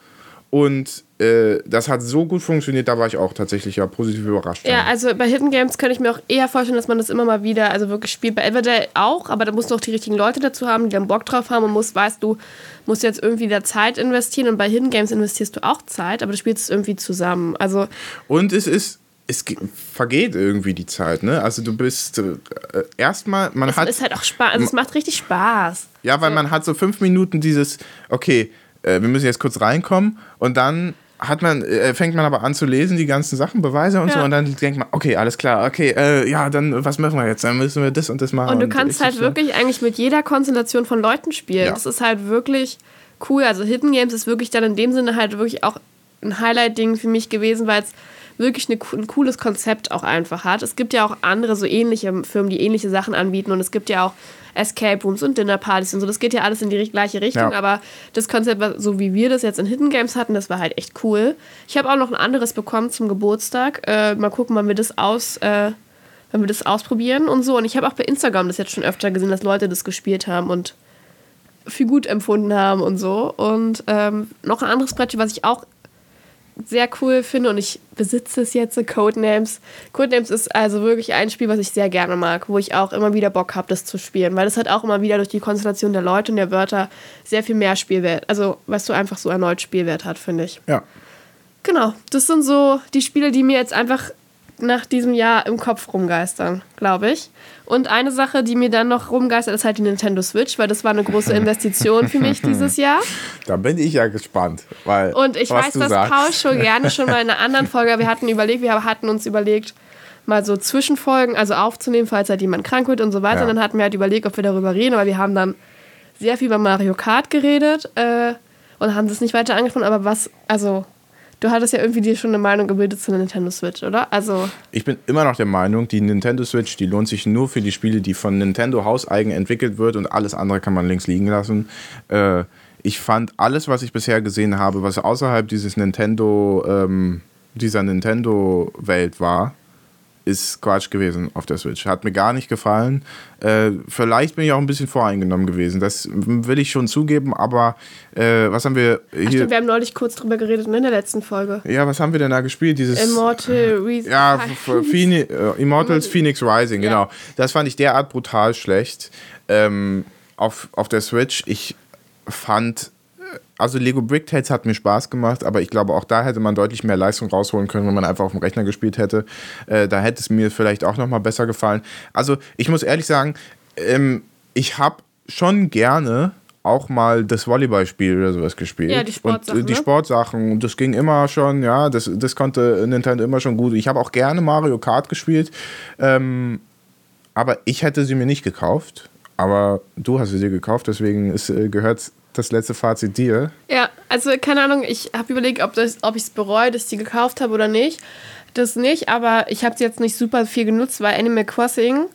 Und äh, das hat so gut funktioniert, da war ich auch tatsächlich ja positiv überrascht. Ja, also bei Hidden Games könnte ich mir auch eher vorstellen, dass man das immer mal wieder, also wirklich spielt. Bei Everdell auch, aber da musst du auch die richtigen Leute dazu haben, die dann Bock drauf haben und musst, weißt du, musst jetzt irgendwie da Zeit investieren und bei Hidden Games investierst du auch Zeit, aber du spielst es irgendwie zusammen. Also Und es ist, es ge- vergeht irgendwie die Zeit, ne? Also du bist äh, erstmal, man es hat. ist halt auch Spaß, also es macht richtig Spaß. Ja, weil man hat so fünf Minuten dieses, okay, äh, wir müssen jetzt kurz reinkommen und dann hat man, äh, fängt man aber an zu lesen, die ganzen Sachen, Beweise und Ja. so und dann denkt man, okay, alles klar, okay, äh, ja, dann was machen wir jetzt? Dann müssen wir das und das machen. Und du kannst ich- halt wirklich eigentlich mit jeder Konstellation von Leuten spielen. Ja. Das ist halt wirklich cool. Also Hidden Games ist wirklich dann in dem Sinne halt wirklich auch ein Highlight-Ding für mich gewesen, weil es wirklich eine, ein cooles Konzept auch einfach hat. Es gibt ja auch andere so ähnliche Firmen, die ähnliche Sachen anbieten und es gibt ja auch Escape Rooms und Dinnerpartys und so. Das geht ja alles in die gleiche Richtung, Ja. aber das Konzept, was- so wie wir das jetzt in Hidden Games hatten, das war halt echt cool. Ich habe auch noch ein anderes bekommen zum Geburtstag. Äh, mal gucken, wann wir das aus... Äh, wenn wir das ausprobieren und so. Und ich habe auch bei Instagram das jetzt schon öfter gesehen, dass Leute das gespielt haben und für gut empfunden haben und so. Und ähm, noch ein anderes Brettchen, was ich auch sehr cool finde und ich besitze es jetzt, Codenames. Codenames ist also wirklich ein Spiel, was ich sehr gerne mag, wo ich auch immer wieder Bock habe, das zu spielen, weil es hat auch immer wieder durch die Konstellation der Leute und der Wörter sehr viel mehr Spielwert. Also, weißt du, einfach so erneut Spielwert hat, finde ich. Ja. Genau, das sind so die Spiele, die mir jetzt einfach nach diesem Jahr im Kopf rumgeistern, glaube ich. Und eine Sache, die mir dann noch rumgeistert, ist halt die Nintendo Switch, weil das war eine große (laughs) Investition für mich dieses Jahr. Da bin ich ja gespannt, weil Und ich weiß, dass sagst. Paul schon (laughs) gerne schon mal in einer anderen Folge, wir hatten überlegt, wir hatten uns überlegt, mal so Zwischenfolgen, also aufzunehmen, falls halt jemand krank wird und so weiter. Ja. Und dann hatten wir halt überlegt, ob wir darüber reden, aber wir haben dann sehr viel über Mario Kart geredet äh, und haben das nicht weiter angesprochen. Aber was, also, du hattest ja irgendwie dir schon eine Meinung gebildet zu der Nintendo Switch, oder? Also, Ich bin immer noch der Meinung, die Nintendo Switch, die lohnt sich nur für die Spiele, die von Nintendo hauseigen entwickelt wird und alles andere kann man links liegen lassen. Äh, ich fand alles, was ich bisher gesehen habe, was außerhalb dieses Nintendo, ähm, dieser Nintendo-Welt war, ist Quatsch gewesen auf der Switch. Hat mir gar nicht gefallen. Äh, vielleicht bin ich auch ein bisschen voreingenommen gewesen. Das will ich schon zugeben, aber äh, was haben wir ach hier? stimmt, wir haben neulich kurz drüber geredet ne, in der letzten Folge. ja, was haben wir denn da gespielt? Dieses Immortal Re ja, f- f- Phoeni- äh, Immortals Phoenix Rising, Ja. genau. Das fand ich derart brutal schlecht ähm, auf, auf der Switch. Ich fand, also Lego Bricktales hat mir Spaß gemacht, aber ich glaube, auch da hätte man deutlich mehr Leistung rausholen können, wenn man einfach auf dem Rechner gespielt hätte. Äh, da hätte es mir vielleicht auch nochmal besser gefallen. Also ich muss ehrlich sagen, ähm, ich habe schon gerne auch mal das Volleyballspiel oder sowas gespielt. Ja, die Sportsachen, Und äh, die ne? Sportsachen. Das ging immer schon, ja, das, das konnte Nintendo immer schon gut. Ich habe auch gerne Mario Kart gespielt. Ähm, aber ich hätte sie mir nicht gekauft. Aber du hast sie dir gekauft, deswegen äh, gehört das letzte Fazit dir. Ja, also keine Ahnung, ich habe überlegt, ob, ob ich es bereue, dass ich die gekauft habe oder nicht. Das nicht, aber ich habe sie jetzt nicht super viel genutzt, weil Animal Crossing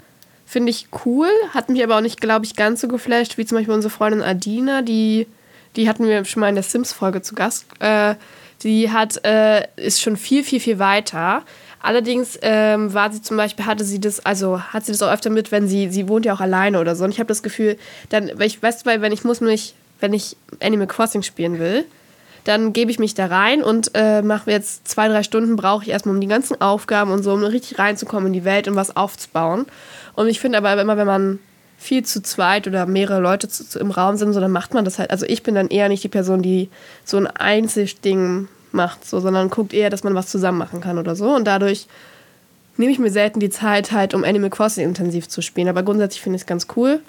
finde ich cool, hat mich aber auch nicht, glaube ich, ganz so geflasht, wie zum Beispiel unsere Freundin Adina, die, die hatten wir schon mal in der Sims-Folge zu Gast. Äh, die hat, äh, ist schon viel, viel, viel weiter. Allerdings ähm, war sie zum Beispiel, hatte sie das, also hat sie das auch öfter mit, wenn sie, sie wohnt ja auch alleine oder so. Und ich habe das Gefühl, dann, ich weiß, weil wenn ich muss mich, wenn ich Animal Crossing spielen will, dann gebe ich mich da rein und äh, mache jetzt zwei, drei Stunden brauche ich erstmal, um die ganzen Aufgaben und so, um richtig reinzukommen in die Welt und was aufzubauen. Und ich finde aber immer, wenn man viel zu zweit oder mehrere Leute zu, zu, im Raum sind, so, dann macht man das halt. Also ich bin dann eher nicht die Person, die so ein Einzelding macht, so, sondern guckt eher, dass man was zusammen machen kann oder so. Und dadurch nehme ich mir selten die Zeit halt, um Animal Crossing intensiv zu spielen. Aber grundsätzlich finde ich es ganz cool.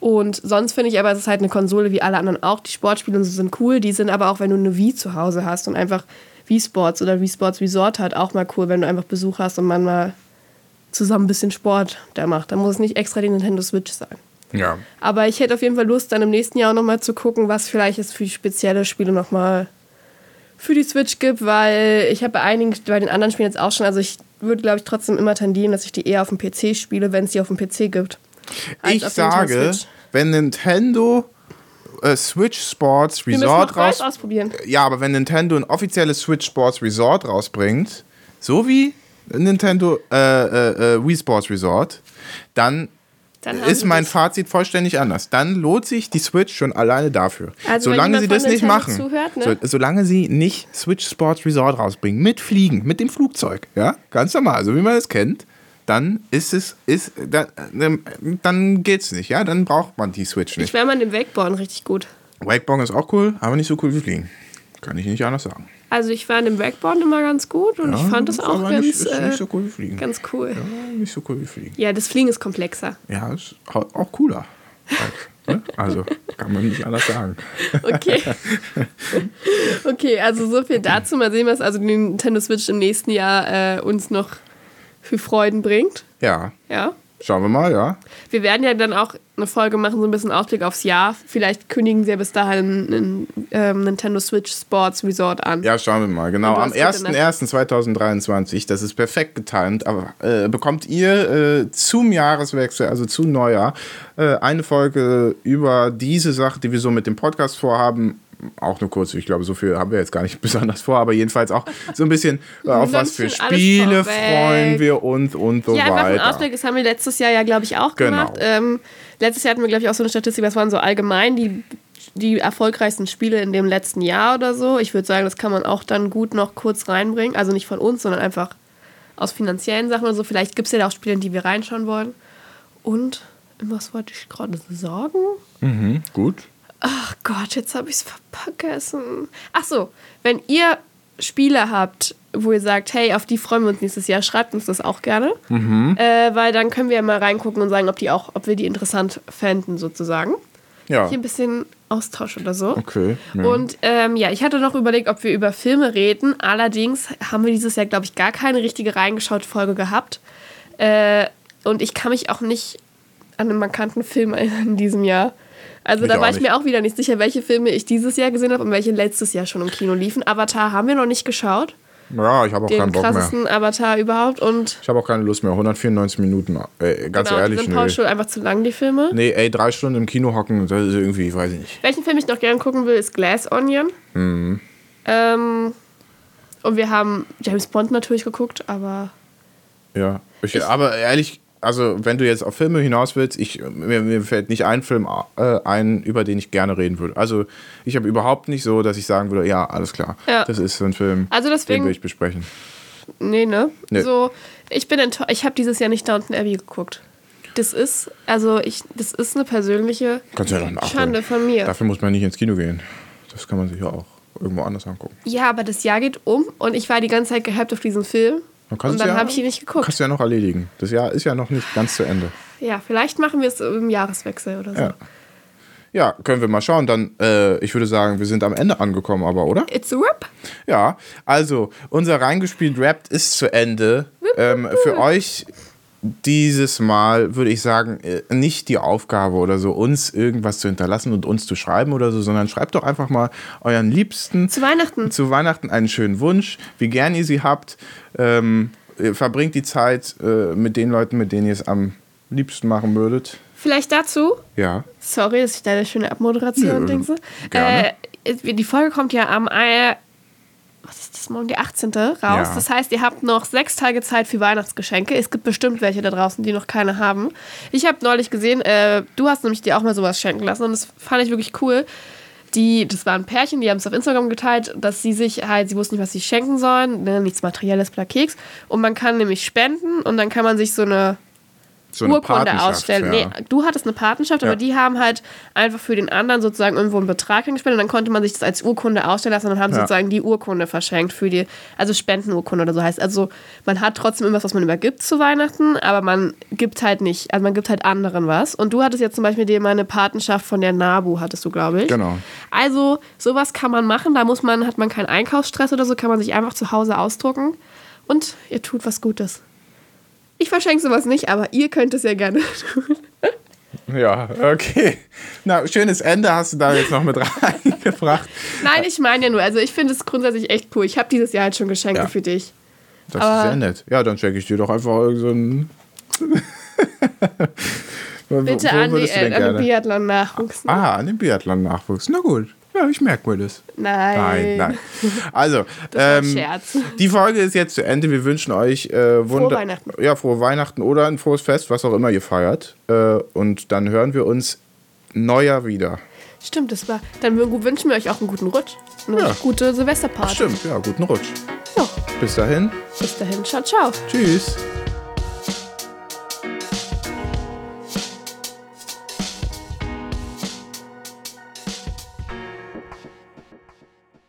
Und sonst finde ich aber, es ist halt eine Konsole wie alle anderen auch. Die Sportspiele und so sind cool. Die sind aber auch, wenn du eine Wii zu Hause hast und einfach Wii Sports oder Wii Sports Resort hat, auch mal cool, wenn du einfach Besuch hast und man mal zusammen ein bisschen Sport da macht. Da muss es nicht extra die Nintendo Switch sein. Ja. Aber ich hätte auf jeden Fall Lust, dann im nächsten Jahr nochmal zu gucken, was vielleicht es für spezielle Spiele nochmal für die Switch gibt, weil ich habe bei einigen, bei den anderen Spielen jetzt auch schon, also ich würde, glaube ich, trotzdem immer tendieren, dass ich die eher auf dem PC spiele, wenn es die auf dem PC gibt. Ich sage, wenn Nintendo äh, Switch Sports Resort raus. ausprobieren. Ja, aber wenn Nintendo ein offizielles Switch Sports Resort rausbringt, so wie Nintendo äh, äh, äh, Wii Sports Resort, dann ist mein Fazit vollständig anders. Dann lohnt sich die Switch schon alleine dafür. Also solange sie das nicht Nintendo machen, zuhört, ne? so, solange sie nicht Switch Sports Resort rausbringen, mit Fliegen, mit dem Flugzeug, ja, ganz normal, so wie man es kennt, dann ist es, ist, dann, ähm, dann geht's nicht, ja, dann braucht man die Switch Ich nicht. wäre mal dem Wakeboarden richtig gut. Wakeboard ist auch cool, aber nicht so cool wie Fliegen. Kann ich nicht anders sagen. Also ich war in dem Wakeboarden immer ganz gut und ich fand das auch ganz, nicht, ist äh, nicht so cool wie Fliegen. ganz cool. Ja, nicht so cool wie Fliegen. Ja, das Fliegen ist komplexer. Ja, ist au- auch cooler. Ne? Also, kann man nicht anders sagen. Okay. (laughs) okay, also so viel dazu. Mal sehen, was also die Nintendo Switch im nächsten Jahr äh, uns noch für Freuden bringt. Ja, Ja. schauen wir mal, ja. Wir werden ja dann auch eine Folge machen, so ein bisschen Ausblick aufs Jahr. Vielleicht kündigen sie ja bis dahin einen ähm, Nintendo Switch Sports Resort an. Ja, schauen wir mal. Genau, am hast gute 01.01.2023, das ist perfekt getimt, aber äh, bekommt ihr äh, zum Jahreswechsel, also zu Neujahr, äh, eine Folge über diese Sache, die wir so mit dem Podcast vorhaben. Auch nur kurz, ich glaube, so viel haben wir jetzt gar nicht (laughs) besonders vor, aber jedenfalls auch so ein bisschen äh, auf was für Spiele freuen wir uns und so Ja, einfach ein weiter. Ausblick, das haben wir letztes Jahr ja, glaube ich, auch Genau. gemacht. Ähm, letztes Jahr hatten wir, glaube ich, auch so eine Statistik, das waren so allgemein die, die erfolgreichsten Spiele in dem letzten Jahr oder so. Ich würde sagen, das kann man auch dann gut noch kurz reinbringen. Also nicht von uns, sondern einfach aus finanziellen Sachen oder so. Vielleicht gibt es ja da auch Spiele, in die wir reinschauen wollen. Und, was wollte ich gerade sagen? Mhm, gut. Ach Gott, jetzt habe ich es vergessen. Ach so, wenn ihr Spiele habt, wo ihr sagt, hey, auf die freuen wir uns nächstes Jahr, schreibt uns das auch gerne. Äh, weil dann können wir ja mal reingucken und sagen, ob, die auch, ob wir die interessant fänden, sozusagen. Ja, Hier ein bisschen Austausch oder so. okay. Ja. Und ähm, ja, ich hatte noch überlegt, ob wir über Filme reden. Allerdings haben wir dieses Jahr, glaube ich, gar keine richtige reingeschaut Folge gehabt. Äh, und ich kann mich auch nicht an einen markanten Film erinnern in diesem Jahr. Also Ich da war ich mir auch wieder nicht sicher, welche Filme ich dieses Jahr gesehen habe und welche letztes Jahr schon im Kino liefen. Avatar haben wir noch nicht geschaut. ja, ich habe auch Den keinen Bock mehr. krassesten Avatar überhaupt. Und Ich habe auch keine Lust mehr. 194 Minuten. Äh, ganz genau, die ehrlich, sind nee. Paul schon einfach zu lang, die Filme. Nee, ey, drei Stunden im Kino hocken, das ist irgendwie, weiß ich nicht. Welchen Film ich noch gerne gucken will, ist Glass Onion. Mhm. Ähm, und wir haben James Bond natürlich geguckt, aber Ja. Ich, aber ehrlich, also wenn du jetzt auf Filme hinaus willst, ich, mir, mir fällt nicht ein Film äh, ein, über den ich gerne reden würde. Also ich habe überhaupt nicht so, dass ich sagen würde, ja, alles klar, Ja. das ist so ein Film, Also den deswegen- will ich besprechen. nee, ne? Nee. So, ich bin enttäuscht. Ich habe dieses Jahr nicht Downton Abbey geguckt. Das ist, also ich, das ist eine persönliche ja. Schande von mir. Dafür muss man nicht ins Kino gehen. Das kann man sich ja auch irgendwo anders angucken. Ja, aber das Jahr geht um und ich war die ganze Zeit gehypt auf diesen Film. Dann kannst Und dann ja- habe ich ihn nicht geguckt. Kannst du ja noch erledigen. Das Jahr ist ja noch nicht ganz zu Ende. Ja, vielleicht machen wir es im Jahreswechsel oder so. Ja. Ja, können wir mal schauen. Dann, äh, ich würde sagen, wir sind am Ende angekommen, aber, oder? It's a rap. Ja, also unser reingespielt Rap ist zu Ende. Ähm, für euch dieses Mal würde ich sagen, äh, nicht die Aufgabe oder so, uns irgendwas zu hinterlassen und uns zu schreiben oder so, sondern schreibt doch einfach mal euren Liebsten Zu Weihnachten. zu Weihnachten einen schönen Wunsch, wie gern ihr sie habt. Ähm, verbringt die Zeit äh, mit den Leuten, mit denen ihr es am liebsten machen würdet. Vielleicht dazu. Ja. Sorry, dass ich deine schöne Abmoderation Nö, denke. gerne. Äh, die Folge kommt ja am ist morgen, der 18. raus. Ja. Das heißt, ihr habt noch sechs Tage Zeit für Weihnachtsgeschenke. Es gibt bestimmt welche da draußen, die noch keine haben. Ich habe neulich gesehen, äh, du hast nämlich dir auch mal sowas schenken lassen und das fand ich wirklich cool. Die, das waren Pärchen, die haben es auf Instagram geteilt, dass sie sich halt, sie wussten nicht, was sie schenken sollen, ne, nichts Materielles, bla Keks. Und man kann nämlich spenden und dann kann man sich so eine So Urkunde ausstellen. Ja. Nee, du hattest eine Patenschaft, Ja. aber die haben halt einfach für den anderen sozusagen irgendwo einen Betrag hingespendet und dann konnte man sich das als Urkunde ausstellen lassen und dann haben Ja. sozusagen die Urkunde verschenkt für die, also Spendenurkunde oder so heißt. Also man hat trotzdem irgendwas, was man übergibt zu Weihnachten, aber man gibt halt nicht, also man gibt halt anderen was. Und du hattest jetzt zum Beispiel dir mal eine Patenschaft von der NABU, hattest du, glaube ich. Genau. Also sowas kann man machen, da muss man, hat man keinen Einkaufsstress oder so, kann man sich einfach zu Hause ausdrucken und ihr tut was Gutes. Ich verschenke sowas nicht, aber ihr könnt es ja gerne (laughs) tun. Ja, okay. Na, schönes Ende hast du da jetzt noch mit (laughs) reingebracht. Nein, ich meine ja nur, also ich finde es grundsätzlich echt cool. Ich habe dieses Jahr halt schon Geschenke Ja. für dich. Das Aber- ist sehr nett. Ja, dann schenke ich dir doch einfach so ein. (laughs) Bitte wo an, die, äh, an den? Biathlon-Nachwuchs. ne? Ah, an den Biathlon-Nachwuchs. Na gut. Ja, ich merke mir das. Nein. Nein, nein. Also, (laughs) ähm, Scherz. die Folge ist jetzt zu Ende. Wir wünschen euch äh, Wunder Weihnachten. Ja, frohe Weihnachten oder ein frohes Fest, was auch immer ihr feiert. Äh, und dann hören wir uns neuer wieder. Stimmt, das war. Dann wünschen wir euch auch einen guten Rutsch. Eine Ja. gute Silvesterparty. Stimmt, ja, guten Rutsch. Ja, Bis dahin. bis dahin. Ciao, ciao. Tschüss.